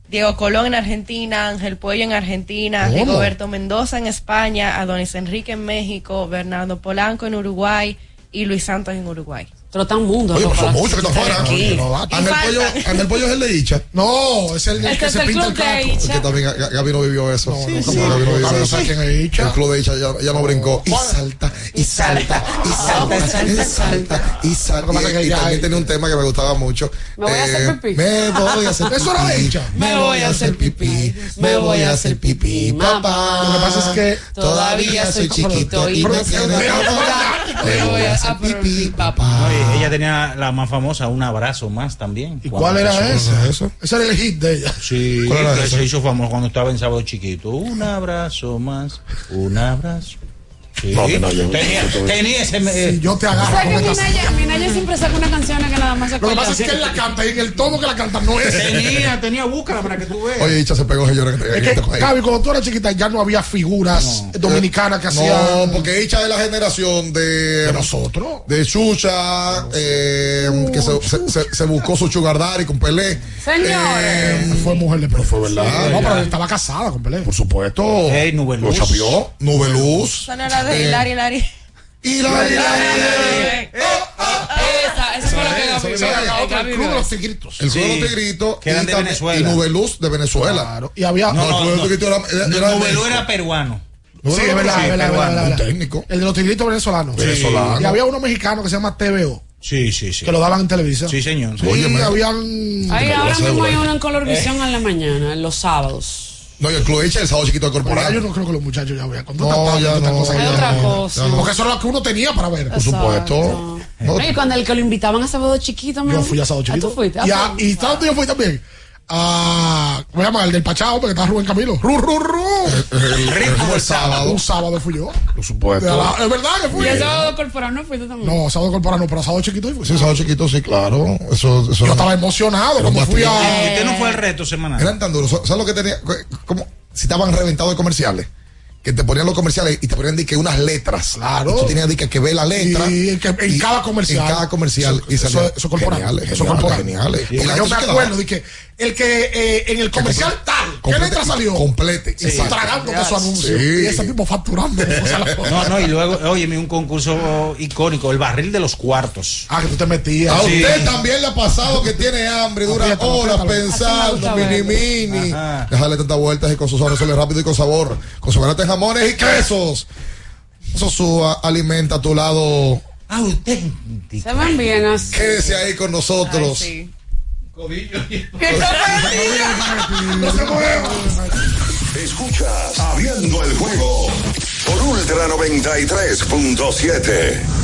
Diego Colón en Argentina, Ángel Puello en Argentina, ¿Cómo? Rigoberto Mendoza en España, Adonis Enrique en México, Bernardo Polanco en Uruguay y Luis Santos en Uruguay. Trotan mundo. Oye, pero son muchos que están fuera. Aquí. Ángel Pollo, Ángel Pollo es el de Icha. No, es el que es se pinta el caco. Que también Ga- Gaby no vivió eso. No, Sí, no, sí, no, Gaby no no, vivió no eso. sé. El club de Icha ya, ya no brincó. Y salta, y salta, y salta, y salta, y salta. Y, también tenía un tema que me gustaba mucho. Me voy a hacer Eh, pipí. Me voy a hacer pipí. Eso era de. Me voy a hacer pipí. Me voy a hacer pipí, papá. Lo que pasa es que Todavía soy chiquito y que ahogar. Me voy a hacer pipí, papá. Oye, ella tenía la más famosa, un abrazo más también. ¿Y cuál era ese? Ese era el hit de ella. Sí, ¿Cuál era que se hizo famoso cuando estaba en Sábado Chiquito. Un abrazo más, un abrazo. Sí. No, que no, yo- tenía, yo- tenía ese... eh, Si yo te O agarro sea que Minaya, Minaya siempre saca una canción que nada más se Lo que pasa es que él la canta y en el tono que la canta no es. tenía, tenía, búscala para que tú veas. Oye, Icha se pegó, señores. que- Es que que. Gaby, cuando tú eras chiquita ya no había figuras dominicanas que No, hacían. porque Icha es la generación de, de nosotros. de Chucha, eh, que se, se- se- se buscó su sugar daddy con Pelé. Señores. Eh, Fue mujer de Pelé. fue verdad. No, pero él estaba casada con Pelé. Por supuesto. Ey, Nube Lo Luz. chapió. Nube Eh, Hilari, Hilari. Hilari, Hilari. Esa, esa fue la que Gaby. Eh, el Club de los. Tigritos. El Club de los Tigritos. que eran y de Venezuela. Y Nube Luz de Venezuela. Claro. Y había. No, el Club de los. Tigritos era, era, era peruano. Sí, es verdad, es verdad, un técnico. El de los tigritos venezolanos. Venezolano. Y había uno mexicano que se llama TVO, Sí, sí, sí. que lo daban en televisión. Sí, señor. Sí, habían. Ahora mismo hay uno en Colorvisión en la mañana, en los sábados. No, y el Club de Icha, el sábado chiquito de Pero ya corporal. yo no creo que los muchachos ya vean. Con No, tanta ya tanta no, cosa ya otra no, cosa. ya no. Porque eso era lo que uno tenía para ver. Por supuesto. No, No, y cuando el que lo invitaban a sábado chiquito, Yo fui a Sábado ¿Ah, Chiquito. tú fuiste? Ah, Y, a- y ¿sabes dónde yo fui también? A, ¿Cómo se llama? El del Pachao, porque estaba Rubén Camilo. ¡Ru, ru, ru! el, el, el sábado. Un sábado fui yo. Por supuesto. la- es verdad que fui. Y el sábado corporal no fuiste también. No, sábado corporal no, pero sábado chiquito y fui. Sí, sábado chiquito, sí, claro. Eso, eso Yo estaba emocionado cuando fui ¿Y a. usted no fue al reto semanal? Eran tan duros. ¿Sabes lo que tenía? Como si estaban reventados de comerciales. Que te ponían los comerciales y te ponían di que unas letras. Claro. Y tú tenías di que, que ver la letra. Y en que- en Y- cada comercial. En cada comercial. Eso- y eso- eso corporal. Geniales, Eso geniales, corporal. geniales. Porque Y yo me acuerdo de que el que eh, en el comercial tal, ¿qué letra salió? Complete. Exacto. tragándote su anuncio. Sí. Y ese tipo facturando. o sea, la- No, no, y luego, oye, un concurso icónico, el barril de los cuartos. Ah, que tú te metías. A Sí. usted también le ha pasado que tiene hambre y dura Apriétalo, horas apriétalo. pensando, mini mini. Ajá. Déjale tantas vueltas y con sus resuelve rápido y con sabor. Con su de jamones y quesos. Sosúa alimenta a tu lado. Auténtico. Se ven bien así. Quédese ahí con nosotros. Sí. No se mueva. Escuchas Abriendo el juego por Ultra 93.7.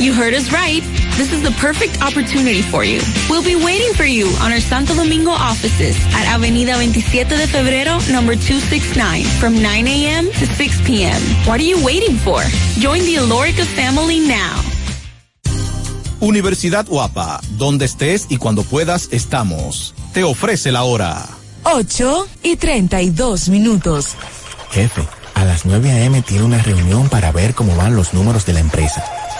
You heard us right. This is the perfect opportunity for you. We'll be waiting for you on our Santo Domingo offices at Avenida 27 de Febrero, number 269, from 9 a.m. to 6 p.m. What are you waiting for? Join the Alorica family now. Universidad Guapa, donde estés y cuando puedas estamos. Te ofrece la hora. 8 y 32 minutos. Jefe, a las 9 a.m. tiene una reunión para ver cómo van los números de la empresa.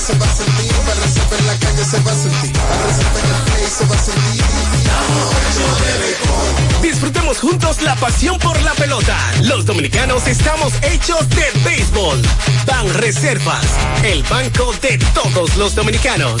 Se va a sentir, para en la calle se va a sentir, para en el play se va a sentir. Disfrutemos juntos la pasión por la pelota. Los dominicanos estamos hechos de béisbol. Ban Reservas, el banco de todos los dominicanos.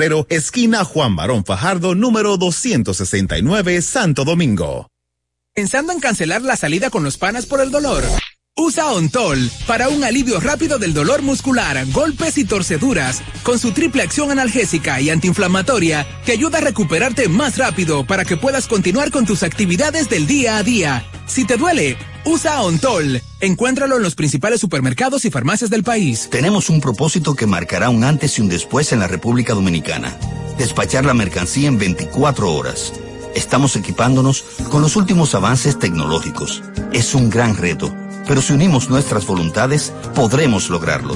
esquina Juan Barón Fajardo, número 269, Santo Domingo. ¿Pensando en cancelar la salida con los panas por el dolor? Usa Ontol para un alivio rápido del dolor muscular, golpes y torceduras, con su triple acción analgésica y antiinflamatoria que ayuda a recuperarte más rápido para que puedas continuar con tus actividades del día a día. Si te duele, usa Ontol. Encuéntralo en los principales supermercados y farmacias del país. Tenemos un propósito que marcará un antes y un después en la República Dominicana. Despachar la mercancía en 24 horas. Estamos equipándonos con los últimos avances tecnológicos. Es un gran reto pero si unimos nuestras voluntades, podremos lograrlo.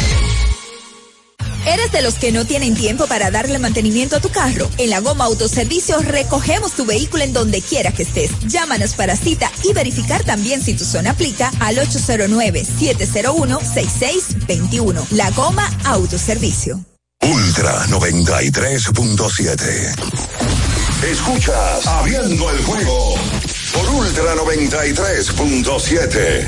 ¿Eres de los que no tienen tiempo para darle mantenimiento a tu carro? En la Goma Autoservicio recogemos tu vehículo en donde quiera que estés. Llámanos para cita y verificar también si tu zona aplica al 809-701-6621. La Goma Autoservicio. Ultra 93.7. Escuchas Abriendo el juego por Ultra 93.7.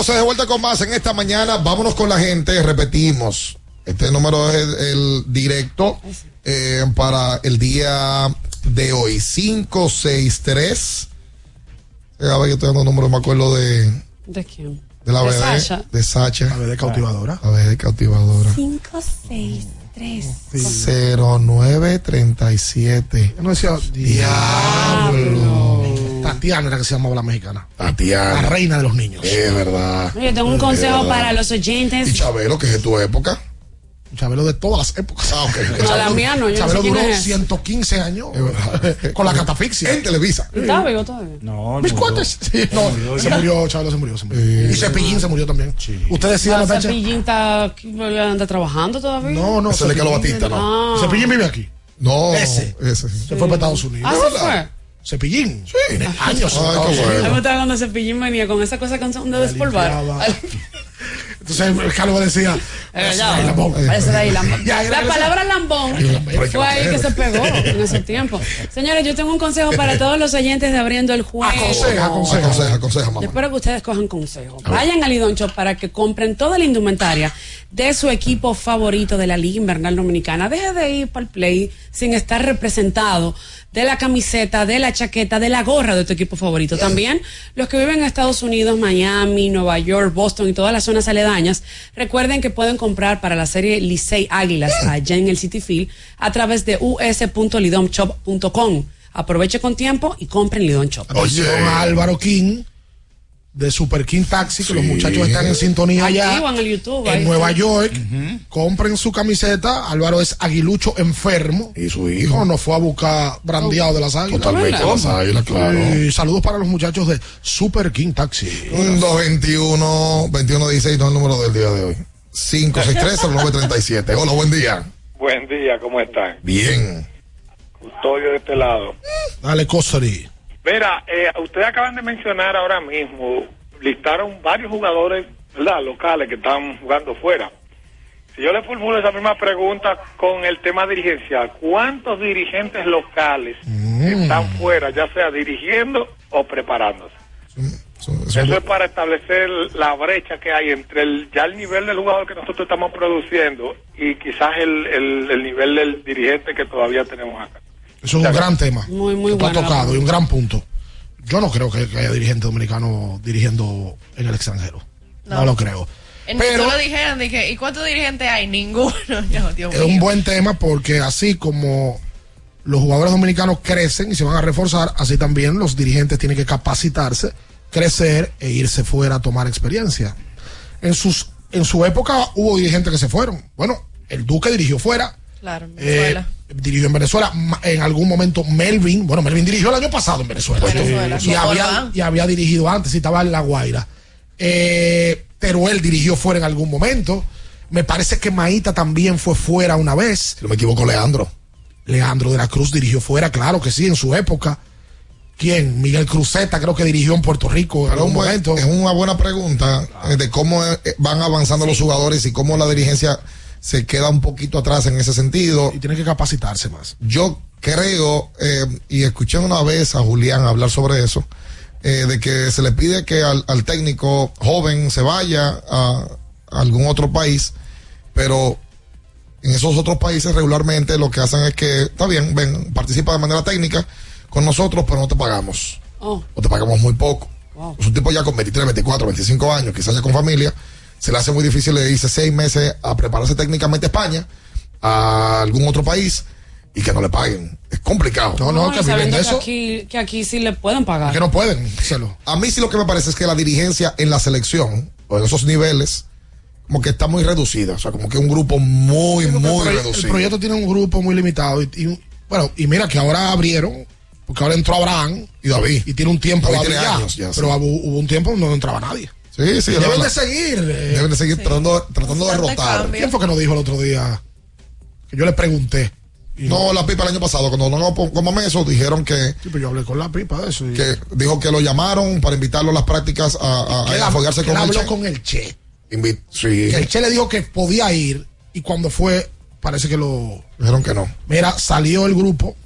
Entonces, de vuelta con más en esta mañana. Vámonos con la gente. Repetimos. Este número es el directo eh, para el día de hoy. 563. Eh, a ver, yo estoy dando un número, me acuerdo de, ¿De quién? de la De BD. Sasha. De Sacha. La BD cautivadora. La BD cautivadora. 5, 6, 3. 0937. No decía, diablo. Tatiana era que se llamaba la mexicana. Tatiana. La reina de los niños. Es verdad. Yo tengo un Es consejo verdad. para los oyentes. ¿Y Chabelo, que es de tu época? Chabelo de todas las épocas. Ah, ok. No, la mía no, yo no Chabelo sé duró es. 115 años con la catafixia. En Televisa. ¿Está vivo todavía? No, Mis cuates. Sí, no, se murió, Chabelo se murió. Se murió. Y Cepillín se murió también. Usted decía, No, Natacha. Cepillín está, anda trabajando todavía. No, no. Es de Carlos Batista, ¿no? Ah. Cepillín vive aquí. No. Ese. Ese. Se fue para Estados Unidos. Ah, ¿se fue? Cepillín. Tiene años. Ay, Estados qué bueno. A mí me gustaba cuando Cepillín venía con esa cosa con de despolvar. limpiaba. Entonces Carlos decía. Eh, "Ese ya. lambón". Ahí, lambón. Ya, La palabra lambón fue ahí que se pegó en ese tiempo. Señores, yo tengo un consejo para todos los oyentes de abriendo el juego. Aconseja, aconseja, aconseja, aconseja, Yo espero que ustedes cojan consejo. Vayan al Lidon Shop para que compren toda la indumentaria de su equipo favorito de la Liga Invernal Dominicana. Deje de ir para el play sin estar representado de la camiseta, de la chaqueta, de la gorra de tu equipo favorito. También los que viven en Estados Unidos, Miami, Nueva York, Boston y todas las zonas aledañas, recuerden que pueden comprar para la serie Licey Águilas allá en el City Field a través de us.lidomshop.com. Aproveche con tiempo y compren Lidon Shop. A Álvaro King de Super King Taxi, que los muchachos están en sintonía allá. En el YouTube. ahí En Nueva está. York, compren su camiseta. Álvaro es aguilucho enfermo. Y su hijo. No, fue a buscar brandeado de las águilas. Totalmente, las águilas, claro. Y saludos para los muchachos de Super King Taxi. Un 221 2116 no es el número del día de hoy. 563-0937. Hola, buen día. Buen día, ¿cómo están? Bien. Custodio de este lado. Dale, Cosari. Mira, eh, ustedes acaban de mencionar ahora mismo, listaron varios jugadores, ¿verdad? Locales que están jugando fuera. Si yo le formulo esa misma pregunta con el tema dirigencial, ¿cuántos dirigentes locales están fuera, ya sea dirigiendo o preparándose? Eso es para establecer la brecha que hay entre el, ya el nivel del jugador que nosotros estamos produciendo y quizás el, el, el nivel del dirigente que todavía tenemos acá. Eso es un gran tema. Muy, muy buena la tocado y un gran punto. Yo no creo que, que haya dirigente dominicano dirigiendo en el extranjero. No, No. lo creo. En Pero- lo dijeron, dije, ¿y cuántos dirigentes hay? Ninguno. Dios Es mío. un buen tema porque así como los jugadores dominicanos crecen y se van a reforzar, así también los dirigentes tienen que capacitarse, crecer e irse fuera a tomar experiencia. En sus en su época hubo dirigentes que se fueron. Bueno, el Duque dirigió fuera, Claro, eh. Dirigió en Venezuela. En algún momento Melvin, bueno, Melvin dirigió el año pasado en Venezuela. Venezuela, y, había, y había dirigido antes, y estaba en La Guaira. Eh, Teruel dirigió fuera en algún momento. Me parece que Maíta también fue fuera una vez. Si no me equivoco, Leandro. Leandro de la Cruz dirigió fuera, claro que sí, en su época. ¿Quién? Miguel Cruzeta creo que dirigió en Puerto Rico en algún momento. es una buena pregunta eh, de cómo eh, van avanzando los jugadores y cómo la dirigencia se queda un poquito atrás en ese sentido. Y tiene que capacitarse más. Yo creo, eh, y escuché una vez a Julián hablar sobre eso, eh, de que se le pide que al, al técnico joven se vaya a, a algún otro país, pero en esos otros países regularmente lo que hacen es que, está bien, ven, participa de manera técnica con nosotros, pero no te pagamos. Oh, O te pagamos muy poco. wow. Es un tipo ya con 23, 24, 25 años, quizás ya con familia, se le hace muy difícil, le dice seis meses a prepararse técnicamente a España, a algún otro país, y que no le paguen. Es complicado. No, no, que viven de que eso. aquí, que aquí sí le pueden pagar. Que no pueden. A mí sí lo que me parece es que la dirigencia en la selección, o en esos niveles, como que está muy reducida. O sea, como que un grupo muy, Sí, muy el, reducido. el proyecto tiene un grupo muy limitado. Y, y, bueno, y mira que ahora abrieron, porque ahora entró Abraham Y David. y tiene un tiempo David David tiene ya, años ya, sí. pero hubo, hubo un tiempo donde no entraba nadie. Sí, sí, Y es deben de seguir. eh, Deben de seguir tratando, tratando de rotar. cambio. ¿Quién fue que nos dijo el otro día? Que yo le pregunté. Y No, la pipa el año pasado, cuando no como eso, dijeron que, Sí, pero yo hablé con la pipa de eso. y- que dijo que lo llamaron para invitarlo a las prácticas a, a, a con él el habló Che. con el Che. Invi- sí, Que el Che le dijo que podía ir y cuando fue, parece que lo... dijeron que no. Mira, salió el grupo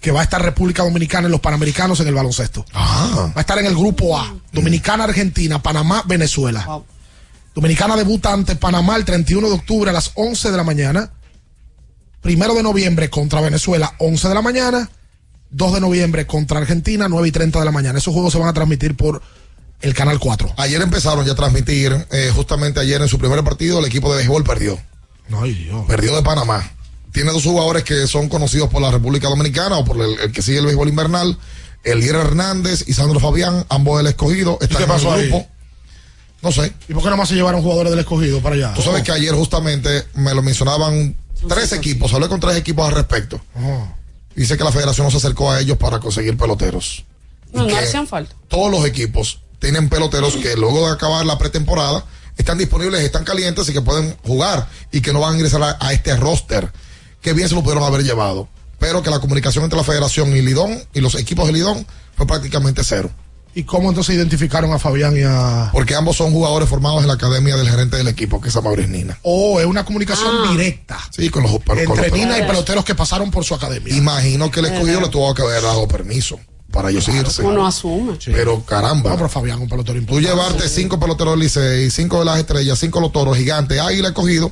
que va a estar República Dominicana en los Panamericanos en el baloncesto. Va a estar en el grupo A. Dominicana, Argentina, Panamá, Venezuela. Dominicana debuta ante Panamá el 31 de octubre a las 11 de la mañana. Primero de noviembre contra Venezuela, 11 de la mañana. 2 de noviembre contra Argentina, 9 y 30 de la mañana. Esos juegos se van a transmitir por el Canal 4. Ayer empezaron ya a transmitir, eh, justamente ayer en su primer partido, el equipo de béisbol perdió. Ay, Dios. Perdió de Panamá. Tiene dos jugadores que son conocidos por la República Dominicana o por el, el que sigue el béisbol invernal. Elier Hernández y Sandro Fabián, ambos del escogido, están qué pasó en el ahí? grupo. No sé. ¿Y por qué nomás se llevaron jugadores del escogido para allá? Tú sabes que ayer justamente me lo mencionaban tres equipos, hablé con tres equipos al respecto. Oh. Dice que la federación no se acercó a ellos para conseguir peloteros. No, no hacían falta. Todos los equipos tienen peloteros que luego de acabar la pretemporada están disponibles, están calientes y que pueden jugar y que no van a ingresar a, a este roster. Que bien se lo pudieron haber llevado. Pero que la comunicación entre la federación y Lidón y los equipos de Lidón fue prácticamente cero. ¿Y cómo entonces identificaron a Fabián y a.? Porque ambos son jugadores formados en la academia del gerente del equipo, que es Amaury Nina. Oh, es una comunicación directa. Sí, con los, con los Entre Nina y peloteros. que pasaron por su academia. Imagino que el escogido le tuvo que haber dado permiso para ellos irse. Uno asume. Pero caramba. No, pero Fabián, un pelotero Tú importante. llevarte cinco peloteros del Licey, cinco de las estrellas, cinco de los toros gigantes, águila escogido,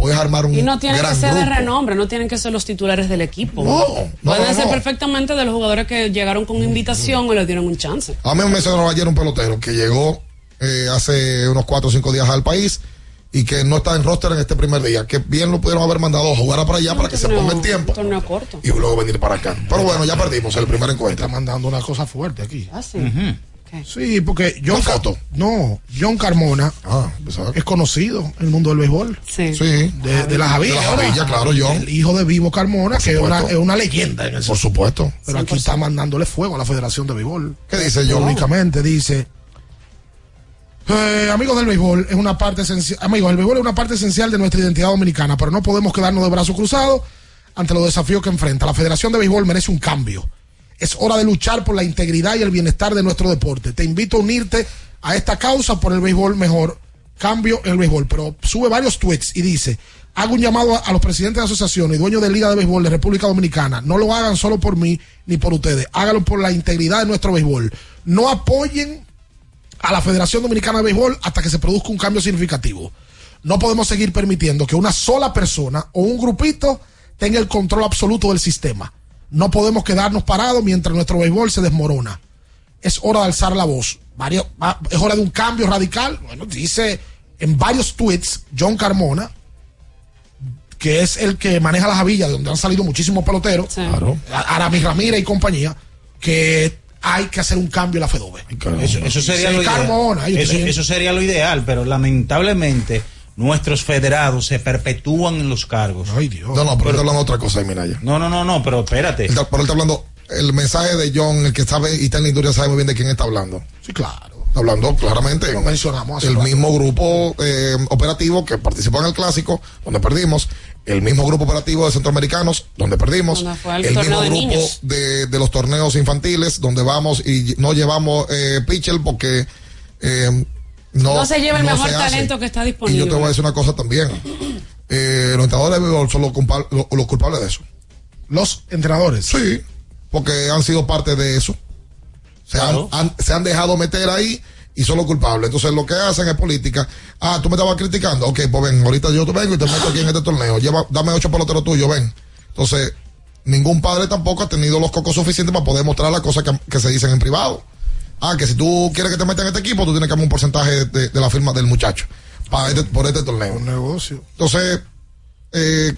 puedes armar un Y no tienen que ser de grupo. renombre, no tienen que ser los titulares del equipo. No, no, Pueden no, ser no. perfectamente de los jugadores que llegaron con invitación o le dieron un chance. A mí me mencionó ayer un pelotero que llegó eh, hace unos cuatro o cinco días al país y que no está en roster en este primer día. Que bien lo pudieron haber mandado a jugar para allá para que se ponga en tiempo Torneo corto. y luego venir para acá. Pero bueno, ya perdimos el primer encuentro. Está mandando una cosa fuerte aquí. Ah, sí. Sí, porque John foto. No, John Carmona Ah, es conocido en el mundo del béisbol. Sí. Sí. De, de las Javillas. De las Javillas, claro, John. El hijo de Vivo Carmona, Por que es una, es una leyenda en el Por supuesto. Pero aquí está mandándole fuego a la Federación de Béisbol. ¿Qué dice John? Únicamente dice. eh, amigos del béisbol, es una parte esencial. Amigos, el béisbol es una parte esencial de nuestra identidad dominicana, pero no podemos quedarnos de brazos cruzados ante los desafíos que enfrenta. La Federación de Béisbol merece un cambio. Es hora de luchar por la integridad y el bienestar de nuestro deporte. Te invito a unirte a esta causa por el béisbol mejor. Cambio el béisbol. Pero sube varios tweets y dice: Hago un llamado a, a los presidentes de asociaciones y dueños de Liga de Béisbol de República Dominicana. No lo hagan solo por mí ni por ustedes. Háganlo por la integridad de nuestro béisbol. No apoyen a la Federación Dominicana de Béisbol hasta que se produzca un cambio significativo. No podemos seguir permitiendo que una sola persona o un grupito tenga el control absoluto del sistema. No podemos quedarnos parados mientras nuestro béisbol se desmorona. Es hora de alzar la voz. Varios- va- es hora de un cambio radical. Bueno, dice en varios tweets John Carmona, que es el que maneja la Javilla, de donde han salido muchísimos peloteros, Claro. Aramis Ramírez y compañía, que hay que hacer un cambio en la FEDOBE. Eso, eso sería Sí, lo ideal. Eso sería lo ideal, pero lamentablemente nuestros federados se perpetúan en los cargos. Ay, Dios. No, no, pero él está hablando de otra cosa, mira ya. No, no, no, no, pero espérate. Está- pero él está hablando, el mensaje de John, el que sabe y está en la industria sabe muy bien de quién está hablando. Sí, claro. Está hablando claramente. Lo mencionamos El rato. mismo grupo eh, operativo que participó en el clásico, donde perdimos. El mismo grupo operativo de centroamericanos, donde perdimos. El mismo de grupo de, de los torneos infantiles, donde vamos y no llevamos eh, pitcher porque eh, no, No, se lleva el no mejor talento que está Y disponible. yo te voy a decir una cosa también. Eh, los entrenadores de béisbol son los, culpa- los- los culpables de eso. Los entrenadores. Sí, porque han sido parte de eso. Se, Claro. han, han- se han dejado meter ahí y son los culpables. Entonces lo que hacen es política. Ah, tú me estabas criticando. Ok, pues ven, ahorita yo te vengo y te meto aquí en este torneo. Lleva, dame ocho peloteros tuyos, ven. Entonces, ningún padre tampoco ha tenido los cocos suficientes para poder mostrar las cosas que, que se dicen en privado. Ah, que si tú quieres que te metan en este equipo, tú tienes que dar un porcentaje de, de la firma del muchacho para este- por este torneo. Un negocio. Entonces, eh,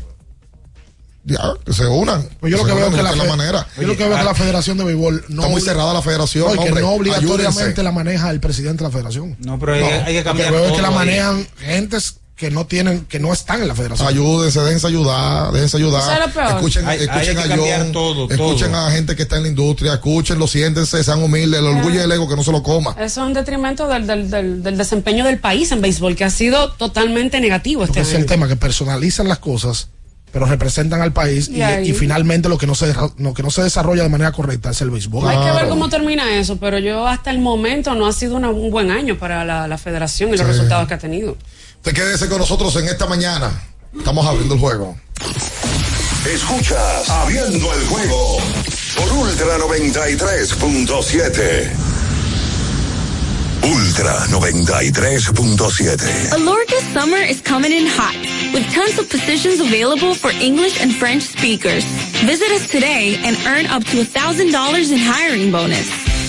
ya, que se unan. Pues yo lo que veo es unan, que la, manera. yo lo que veo es que la Federación de Béisbol no Está muy cerrada la federación, No, y que hombre, no obligatoriamente ayúdense. la maneja el presidente de la Federación. No, pero hay, hay que Lo cambiar que veo es que la ahí. manejan gentes que no tienen, que no están en la Federación. Ayúdense, déjense ayudar, déjense ayudar. Escuchen, Hay- hay escuchen que a John, todo, escuchen todo. a gente que está en la industria, escúchenlo, siéntense, sean humildes, el orgullo y el ego que no se lo coma. Eso es un detrimento del, del, del, del desempeño del país en béisbol, que ha sido totalmente negativo este Porque es el año. tema que personalizan las cosas, pero representan al país y, Y ahí- y finalmente lo que no se lo que no se desarrolla de manera correcta es el béisbol. Hay que ver cómo termina eso, pero yo hasta el momento no ha sido una- un buen año para la, la federación y los resultados que ha tenido. Usted quédese con nosotros en esta mañana. Estamos abriendo el juego. Escuchas Abriendo el juego por Ultra 93.7. Ultra 93.7. Alorca's summer is coming in hot, with tons of positions available for English and French speakers. Visit us today and earn up to $1,000 in hiring bonus.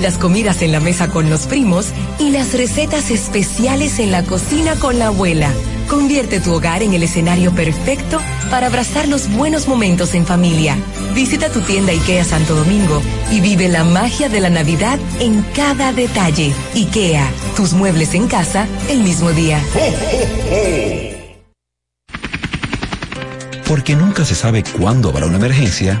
las comidas en la mesa con los primos y las recetas especiales en la cocina con la abuela. Convierte tu hogar en el escenario perfecto para abrazar los buenos momentos en familia. Visita tu tienda IKEA Santo Domingo y vive la magia de la Navidad en cada detalle. IKEA, tus muebles en casa el mismo día. Porque nunca se sabe cuándo habrá una emergencia,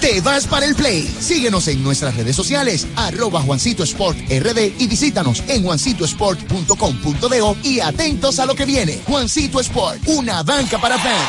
te vas para el play. Síguenos en nuestras redes sociales, arroba Juancito Sport RD y visítanos en juancitosport.com.de y atentos a lo que viene. Juancito Sport, una banca para fans.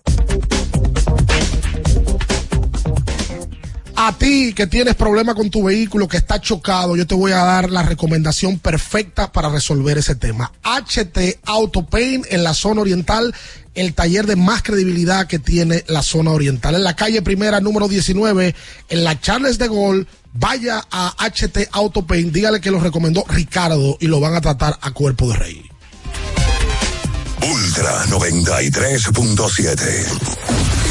A ti que tienes problema con tu vehículo, que está chocado, yo te voy a dar la recomendación perfecta para resolver ese tema. HT Auto Paint en la zona oriental, el taller de más credibilidad que tiene la zona oriental. En la calle primera, número 19, en la Charles de Gaulle, vaya a HT Auto Paint, dígale que lo recomendó Ricardo y lo van a tratar a cuerpo de rey. Ultra 93.7.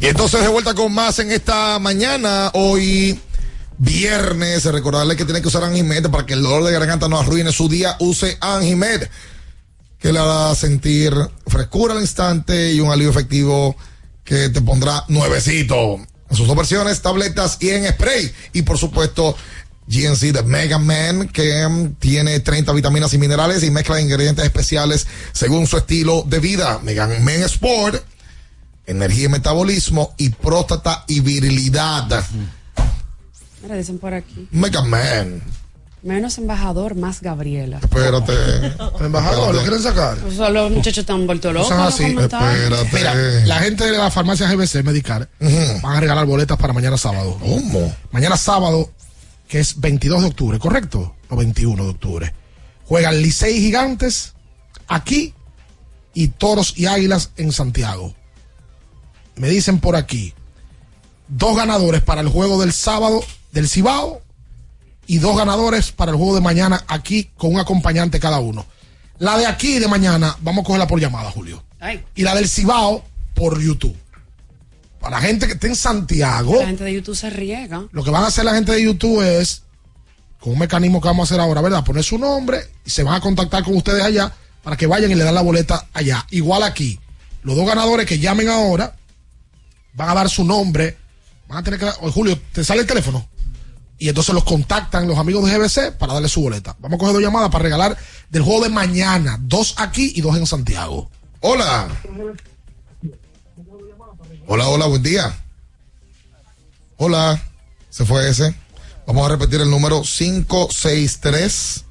Y entonces de vuelta con más en esta mañana, hoy viernes, recordarle que tiene que usar Anjimed para que el dolor de garganta no arruine su día, use Anjimed, que le hará sentir frescura al instante y un alivio efectivo que te pondrá nuevecito. En sus dos versiones, tabletas y en spray. Y por supuesto, GNC de Mega Man, que tiene 30 vitaminas y minerales y mezcla ingredientes especiales según su estilo de vida. Mega Man Sport energía y metabolismo y próstata y virilidad. Mira, dicen por aquí. Mega Man. Menos embajador, más Gabriela. Espérate. El embajador, ¿lo quieren sacar? Son los muchachos están vueltos locos. Así. comentarios. Mira, la gente de la farmacia GBC Medical van a regalar boletas para mañana sábado. ¿Cómo? Mañana sábado, que es 22 de octubre, ¿correcto? O 21 de octubre. Juegan Licey Gigantes aquí y Toros y Águilas en Santiago. Me dicen por aquí, dos ganadores para el juego del sábado del Cibao y dos ganadores para el juego de mañana aquí con un acompañante cada uno. La de aquí de mañana, vamos a cogerla por llamada, Julio. Ay, Y la del Cibao por YouTube. Para la gente que esté en Santiago, la gente de YouTube se riega. lo que van a hacer la gente de YouTube es, con un mecanismo que vamos a hacer ahora, ¿verdad? Poner su nombre y se van a contactar con ustedes allá para que vayan y le dan la boleta allá. Igual aquí, los dos ganadores que llamen ahora van a dar su nombre, van a tener que oye, Julio, ¿te sale el teléfono? Y entonces los contactan los amigos de GBC para darle su boleta. Vamos a coger dos llamadas para regalar del juego de mañana, dos aquí y dos en Santiago. Hola. Hola, hola, buen día. Hola. Se fue ese. Vamos a repetir el número 563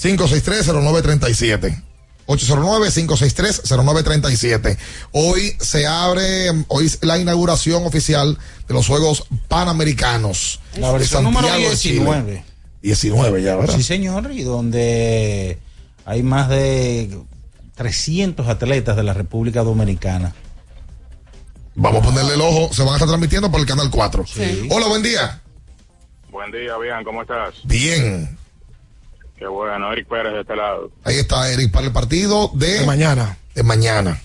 563-0937. 809-563-0937. Hoy se abre, hoy es la inauguración oficial de los Juegos Panamericanos. La de versión número Santiago de Chile. 19. 19 ya, ¿verdad? Sí, señor, y donde hay más de 300 atletas de la República Dominicana. Vamos a ponerle el ojo. Se van a estar transmitiendo por el canal 4. Hola, buen día. Buen día, bien, ¿cómo estás? Bien. Qué bueno, Eric Pérez de este lado. Ahí está Eric para el partido de, De mañana. de mañana.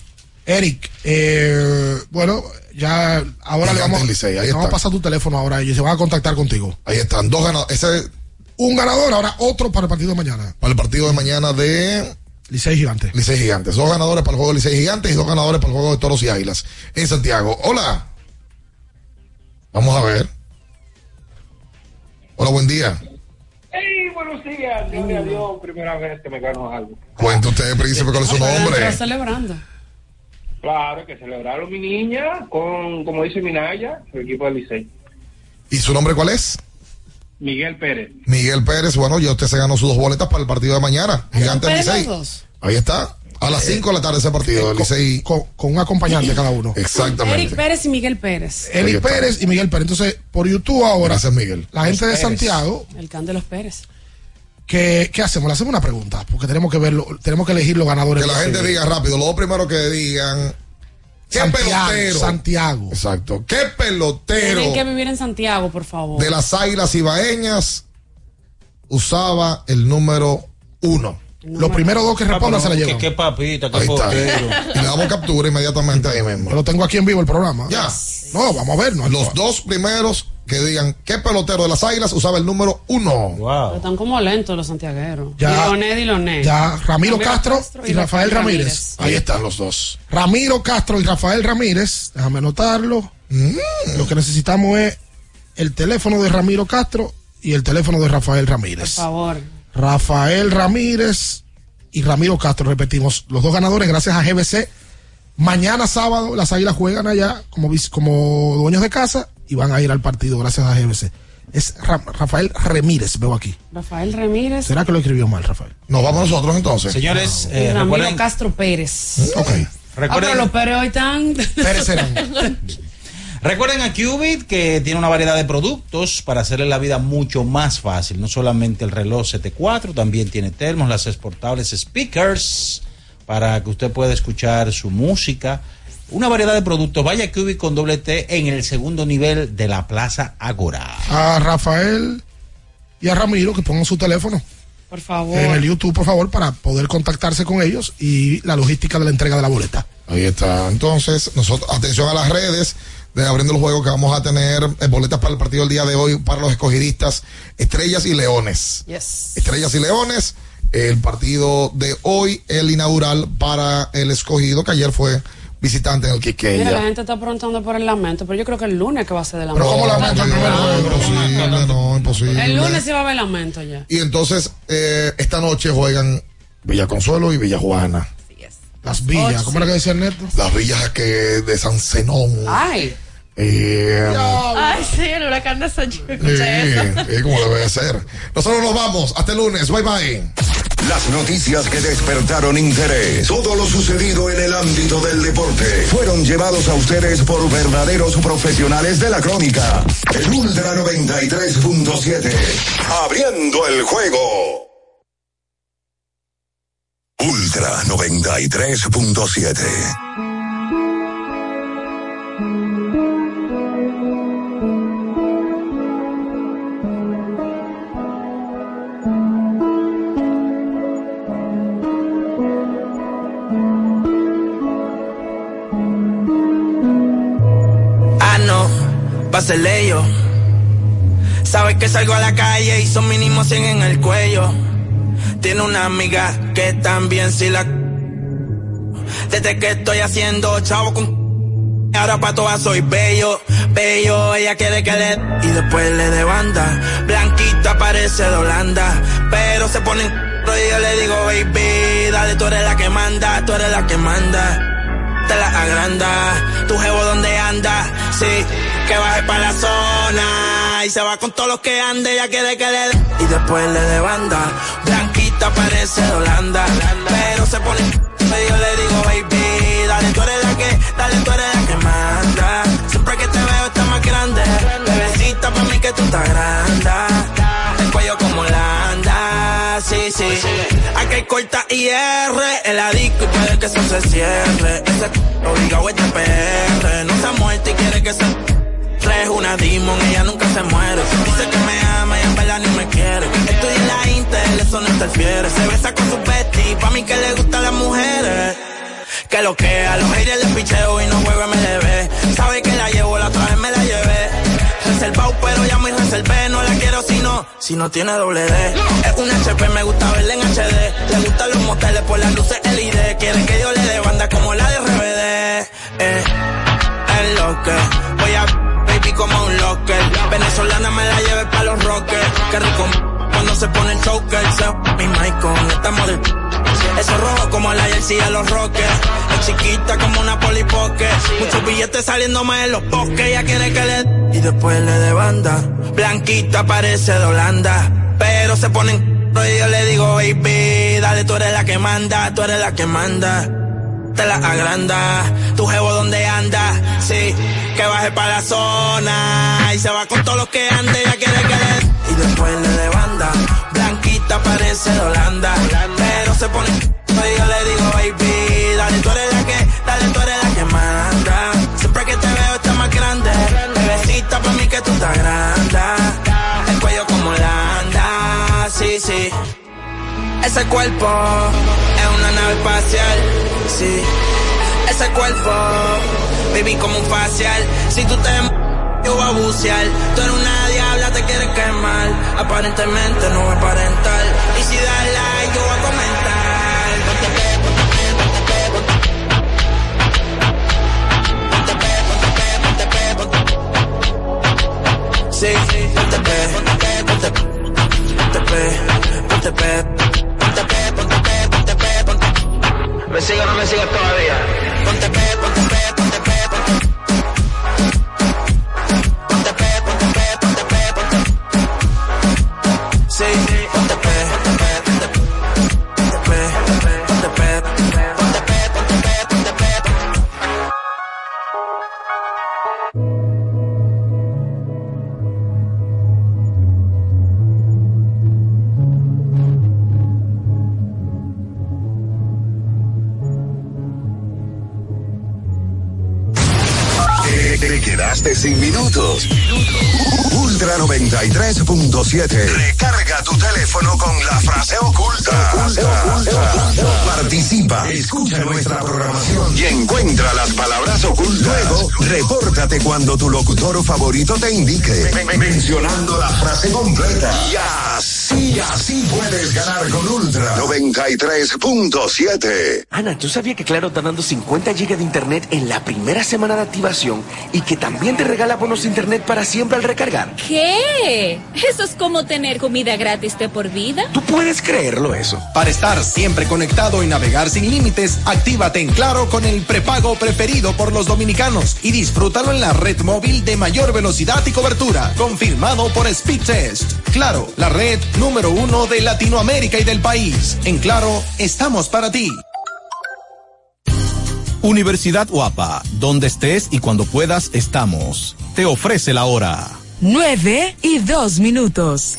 Eric, eh, bueno, ya ahora le vamos, Licey, ahí le vamos a pasar tu teléfono ahora y se van a contactar contigo. Ahí están, dos ganadores. Ese Un ganador, ahora otro para el partido de mañana. para el partido de mañana de Licey Gigante. Licey Gigantes. Dos ganadores para el juego de Licey Gigantes y dos ganadores para el juego de Toros y Águilas en Santiago. Hola. Vamos a ver. Hola, buen día. Hey, buenos días. Gloria a Dios, primera vez que me gano algo. Cuente usted, príncipe, cuál es su nombre. Está celebrando. Claro, que celebraron mi niña con, como dice Minaya, el equipo del Licey. ¿Y su nombre cuál es? Miguel Pérez. Miguel Pérez. Bueno, ya usted se ganó sus dos boletas para el partido de mañana. Gigantes Pérez Licey. Ahí está. A las 5 de la tarde ese partido del Licey. Con, con un acompañante cada uno. Exactamente. Eric Pérez y Miguel Pérez. Eric Pérez y Miguel Pérez. Entonces, por YouTube ahora, Gracias, Miguel. la gente de Pérez. Santiago, El can de los Pérez. ¿qué, ¿qué hacemos? Le hacemos una pregunta, porque tenemos que verlo, tenemos que elegir los ganadores. Que la gente diga rápido. Los dos primeros que digan. ¿Qué Santiago, pelotero? Santiago. Exacto. ¿Qué pelotero Tienen que vivir en Santiago, por favor. de las águilas ibaeñas usaba el número uno? Los primeros dos que respondan se la llevan. Qué, papita, qué Ahí está. portero. Y le damos captura inmediatamente ahí mismo. Lo tengo aquí en vivo el programa. Ya. No, vamos a ver. No, Los dos primeros que digan qué pelotero de las águilas usaba el número uno. Pero están como lentos los santiagueros. Ya- Diloné, Diloné. Ya, Ramiro Castro y Rafael Ramírez. Ahí están los dos. Ramiro Castro y Rafael Ramírez, déjame anotarlo. Mm. Lo que necesitamos es el teléfono de Ramiro Castro y el teléfono de Rafael Por Ramírez. favor. Rafael Ramírez y Ramiro Castro, repetimos, los dos ganadores gracias a GBC. Mañana sábado las águilas juegan allá como, como dueños de casa y van a ir al partido gracias a GBC. Es Ra- Rafael Ramírez, veo aquí. Rafael Ramírez ¿Será que lo escribió mal, Rafael? Nos vamos nosotros entonces. Señores, y eh, Ramiro recuerden, Castro Pérez. Ok. Ah, pero recuerden, los Pérez hoy están. Pérez serán. recuerden a Qubit que tiene una variedad de productos para hacerle la vida mucho más fácil. No solamente el reloj CT4, también tiene termos, las exportables speakers para que usted pueda escuchar su música. Una variedad de productos. Vaya a Qubit con doble T en el segundo nivel de la Plaza Agora. A Rafael y a Ramiro que pongan su teléfono Por favor. en el YouTube, por favor, para poder contactarse con ellos y la logística de la entrega de la boleta. Ahí está. Entonces, nosotros, atención a las redes de Abriendo el Juego que vamos a tener eh, boletas para el partido del día de hoy para los escogidistas Estrellas y Leones. Yes. Estrellas y Leones, el partido de hoy, el inaugural para el escogido, que ayer fue visitante en el Mira, la Quiqueya. gente está preguntando por el lamento, pero yo creo que el lunes que va a ser de Pero lamento. ¿cómo lamento el? Imposible, no, imposible. El lunes sí va a haber lamento ya. Y entonces, eh, esta noche juegan Villa Consuelo y Villa Juana. Las villas, ¿cómo era que decía Ernesto? Las villas que de San Zenón. Ay. Eh, Ay, sí, el huracán de Sancho. Escuché eh, eso. eh, como debe ser. Nosotros nos vamos. Hasta el lunes. Bye bye. Las noticias que despertaron interés, todo lo sucedido en el ámbito del deporte, fueron llevados a ustedes por verdaderos profesionales de la crónica. El Ultra 93.7, abriendo el juego. Ultra 93.7. Ah, no, pásele yo. Sabes que salgo a la calle y son mínimo 100 en el cuello. Tiene una amiga que también si la... Desde que estoy haciendo chavo con... Ahora pa' todas soy bello, bello, ella quiere que le... Y después le de banda, blanquita parece de Holanda, pero se pone. Y yo le digo, baby, dale, tú eres la que manda, tú eres la que manda te la agranda. Tu jevo donde anda, sí, que baje para la zona. Y se va con todos los que ande, ya quiere que le. Y después le de banda. Blanquita parece de Holanda. Pero se pone. Y yo le digo, baby, dale, tú eres la que, dale, tú eres la que manda. Siempre que te veo está más grande. Bebecita para mí que tú estás grande. El cuello como Holanda, sí, sí. Aquí hay corta IR, el adicto y puede que eso se cierre. Ese obligado es de PR, no se ha muerto y quiere que se es una demon, ella nunca se muere. Dice que me ama verdad ni me quiere. Estoy en la Intel, eso no interfiere. Se besa con su bestie, pa' mí que le gustan las mujeres. Que lo que a los haters les picheo y no juego MLB. Sabe que la llevo, la otra vez me la llevé. Reservado, pero ya muy reservé. No la quiero si no, si no tiene doble D. Es un HP, me gusta verla en HD. Le gustan los moteles por las luces LED. Quiere que yo le dé banda como la de RBD. Eh, es lo que voy a baby como un locker. Venezolana me la lleve pa' los rockers. Cuando se pone el choker. Se mi mic con esta model. Eso rojo como la jersey de los rockers. Es chiquita como una polipoque. Muchos billetes saliendo más en los bosques. Ella quiere que le. Y después le de banda. Blanquita parece de Holanda. Pero se ponen. Y yo le digo, baby, dale, tú eres la que manda, tú eres la que manda te la agranda. Tu jevo donde anda, sí, que baje para la zona. Y se va con todos los que ande, ya quiere que le. Y después le de banda. Blanquita parece de Holanda. Pero se pone. Y yo le digo, baby, dale, tú eres la que, dale, tú eres la que manda. Siempre que te veo está más grande. Bebecita para mí que tú estás grande. El cuello como Holanda, sí, sí. Ese cuerpo es una nave espacial, sí. Ese cuerpo, baby, como un facial. Si tú te yo voy a bucear. Tú eres una diabla, te quieres quemar. Aparentemente no va a aparentar. Y si das like, yo voy a comentar. Ponte pe, ponte pe, ponte pe, ponte Ponte pe, ponte pe, ponte pe, ponte Sí, sí, ponte pe, ponte pe, ponte pe. Ponte pe, ponte pe. Ponte pe, ponte pe, ponte pe, ponte. Me sigo, no me sigas todavía. Ponte pe, ponte pe, ponte 93.7. Recarga tu teléfono con la frase oculta. Participa, escucha nuestra programación y encuentra las palabras ocultas. Luego, repórtate cuando tu locutor favorito te indique, mencionando la frase completa. Y así Sí, así puedes ganar con Ultra 93.7. Ana, ¿tú sabías que Claro está dando 50 GB de internet en la primera semana de activación y que también te regala bonos de internet para siempre al recargar? ¿Qué? Eso es como tener comida gratis de por vida. ¿Tú puedes creerlo eso? Para estar siempre conectado y navegar sin límites, actívate en Claro con el prepago preferido por los dominicanos y disfrútalo en la red móvil de mayor velocidad y cobertura, confirmado por Speedtest. Claro, la red número uno de Latinoamérica y del país. En Claro, estamos para ti. Universidad Guapa, donde estés y cuando puedas estamos. Te ofrece la hora. 9 y 2 minutos.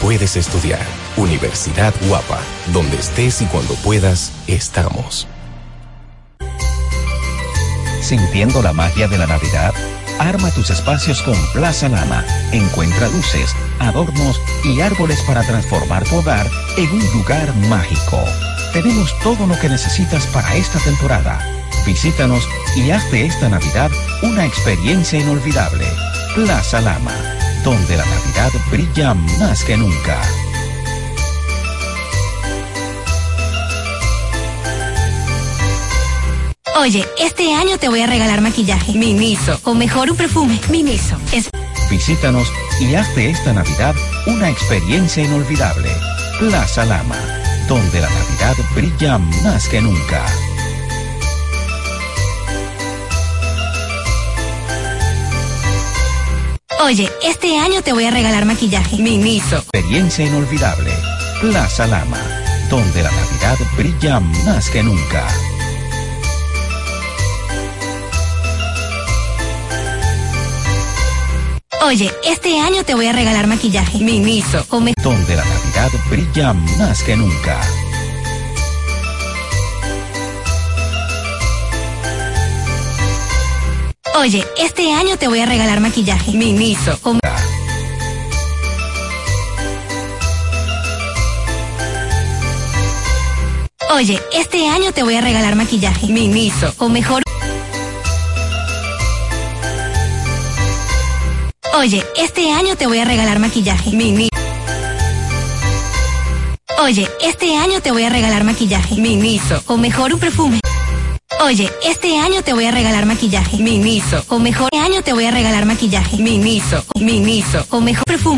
puedes estudiar. Universidad Guapa, donde estés y cuando puedas, estamos. Sintiendo la magia de la Navidad, arma tus espacios con Plaza Lama. Encuentra luces, adornos y árboles para transformar tu hogar en un lugar mágico. Tenemos todo lo que necesitas para esta temporada. Visítanos y haz de esta Navidad una experiencia inolvidable. Plaza Lama, donde la Navidad brilla más que nunca. Oye, este año te voy a regalar maquillaje. Miniso. O mejor un perfume. Miniso. Es Visítanos y haz de esta Navidad una experiencia inolvidable. Plaza Lama, donde la Navidad brilla más que nunca. Oye, este año te voy a regalar maquillaje. Miniso. Experiencia inolvidable. Plaza Lama, donde la Navidad brilla más que nunca. Oye, este año te voy a regalar maquillaje. Miniso. Donde la Navidad brilla más que nunca. Oye, este año te voy a regalar maquillaje. Miniso. O Oye, este año te voy a regalar maquillaje. Miniso. O mejor. Oye, este año te voy a regalar maquillaje. Mini. Oye, este año te voy a regalar maquillaje. Miniso. O mejor un perfume. Oye, este año te voy a regalar maquillaje. Miniso. O mejor este año te voy a regalar maquillaje. Miniso. Miniso. O mejor perfume.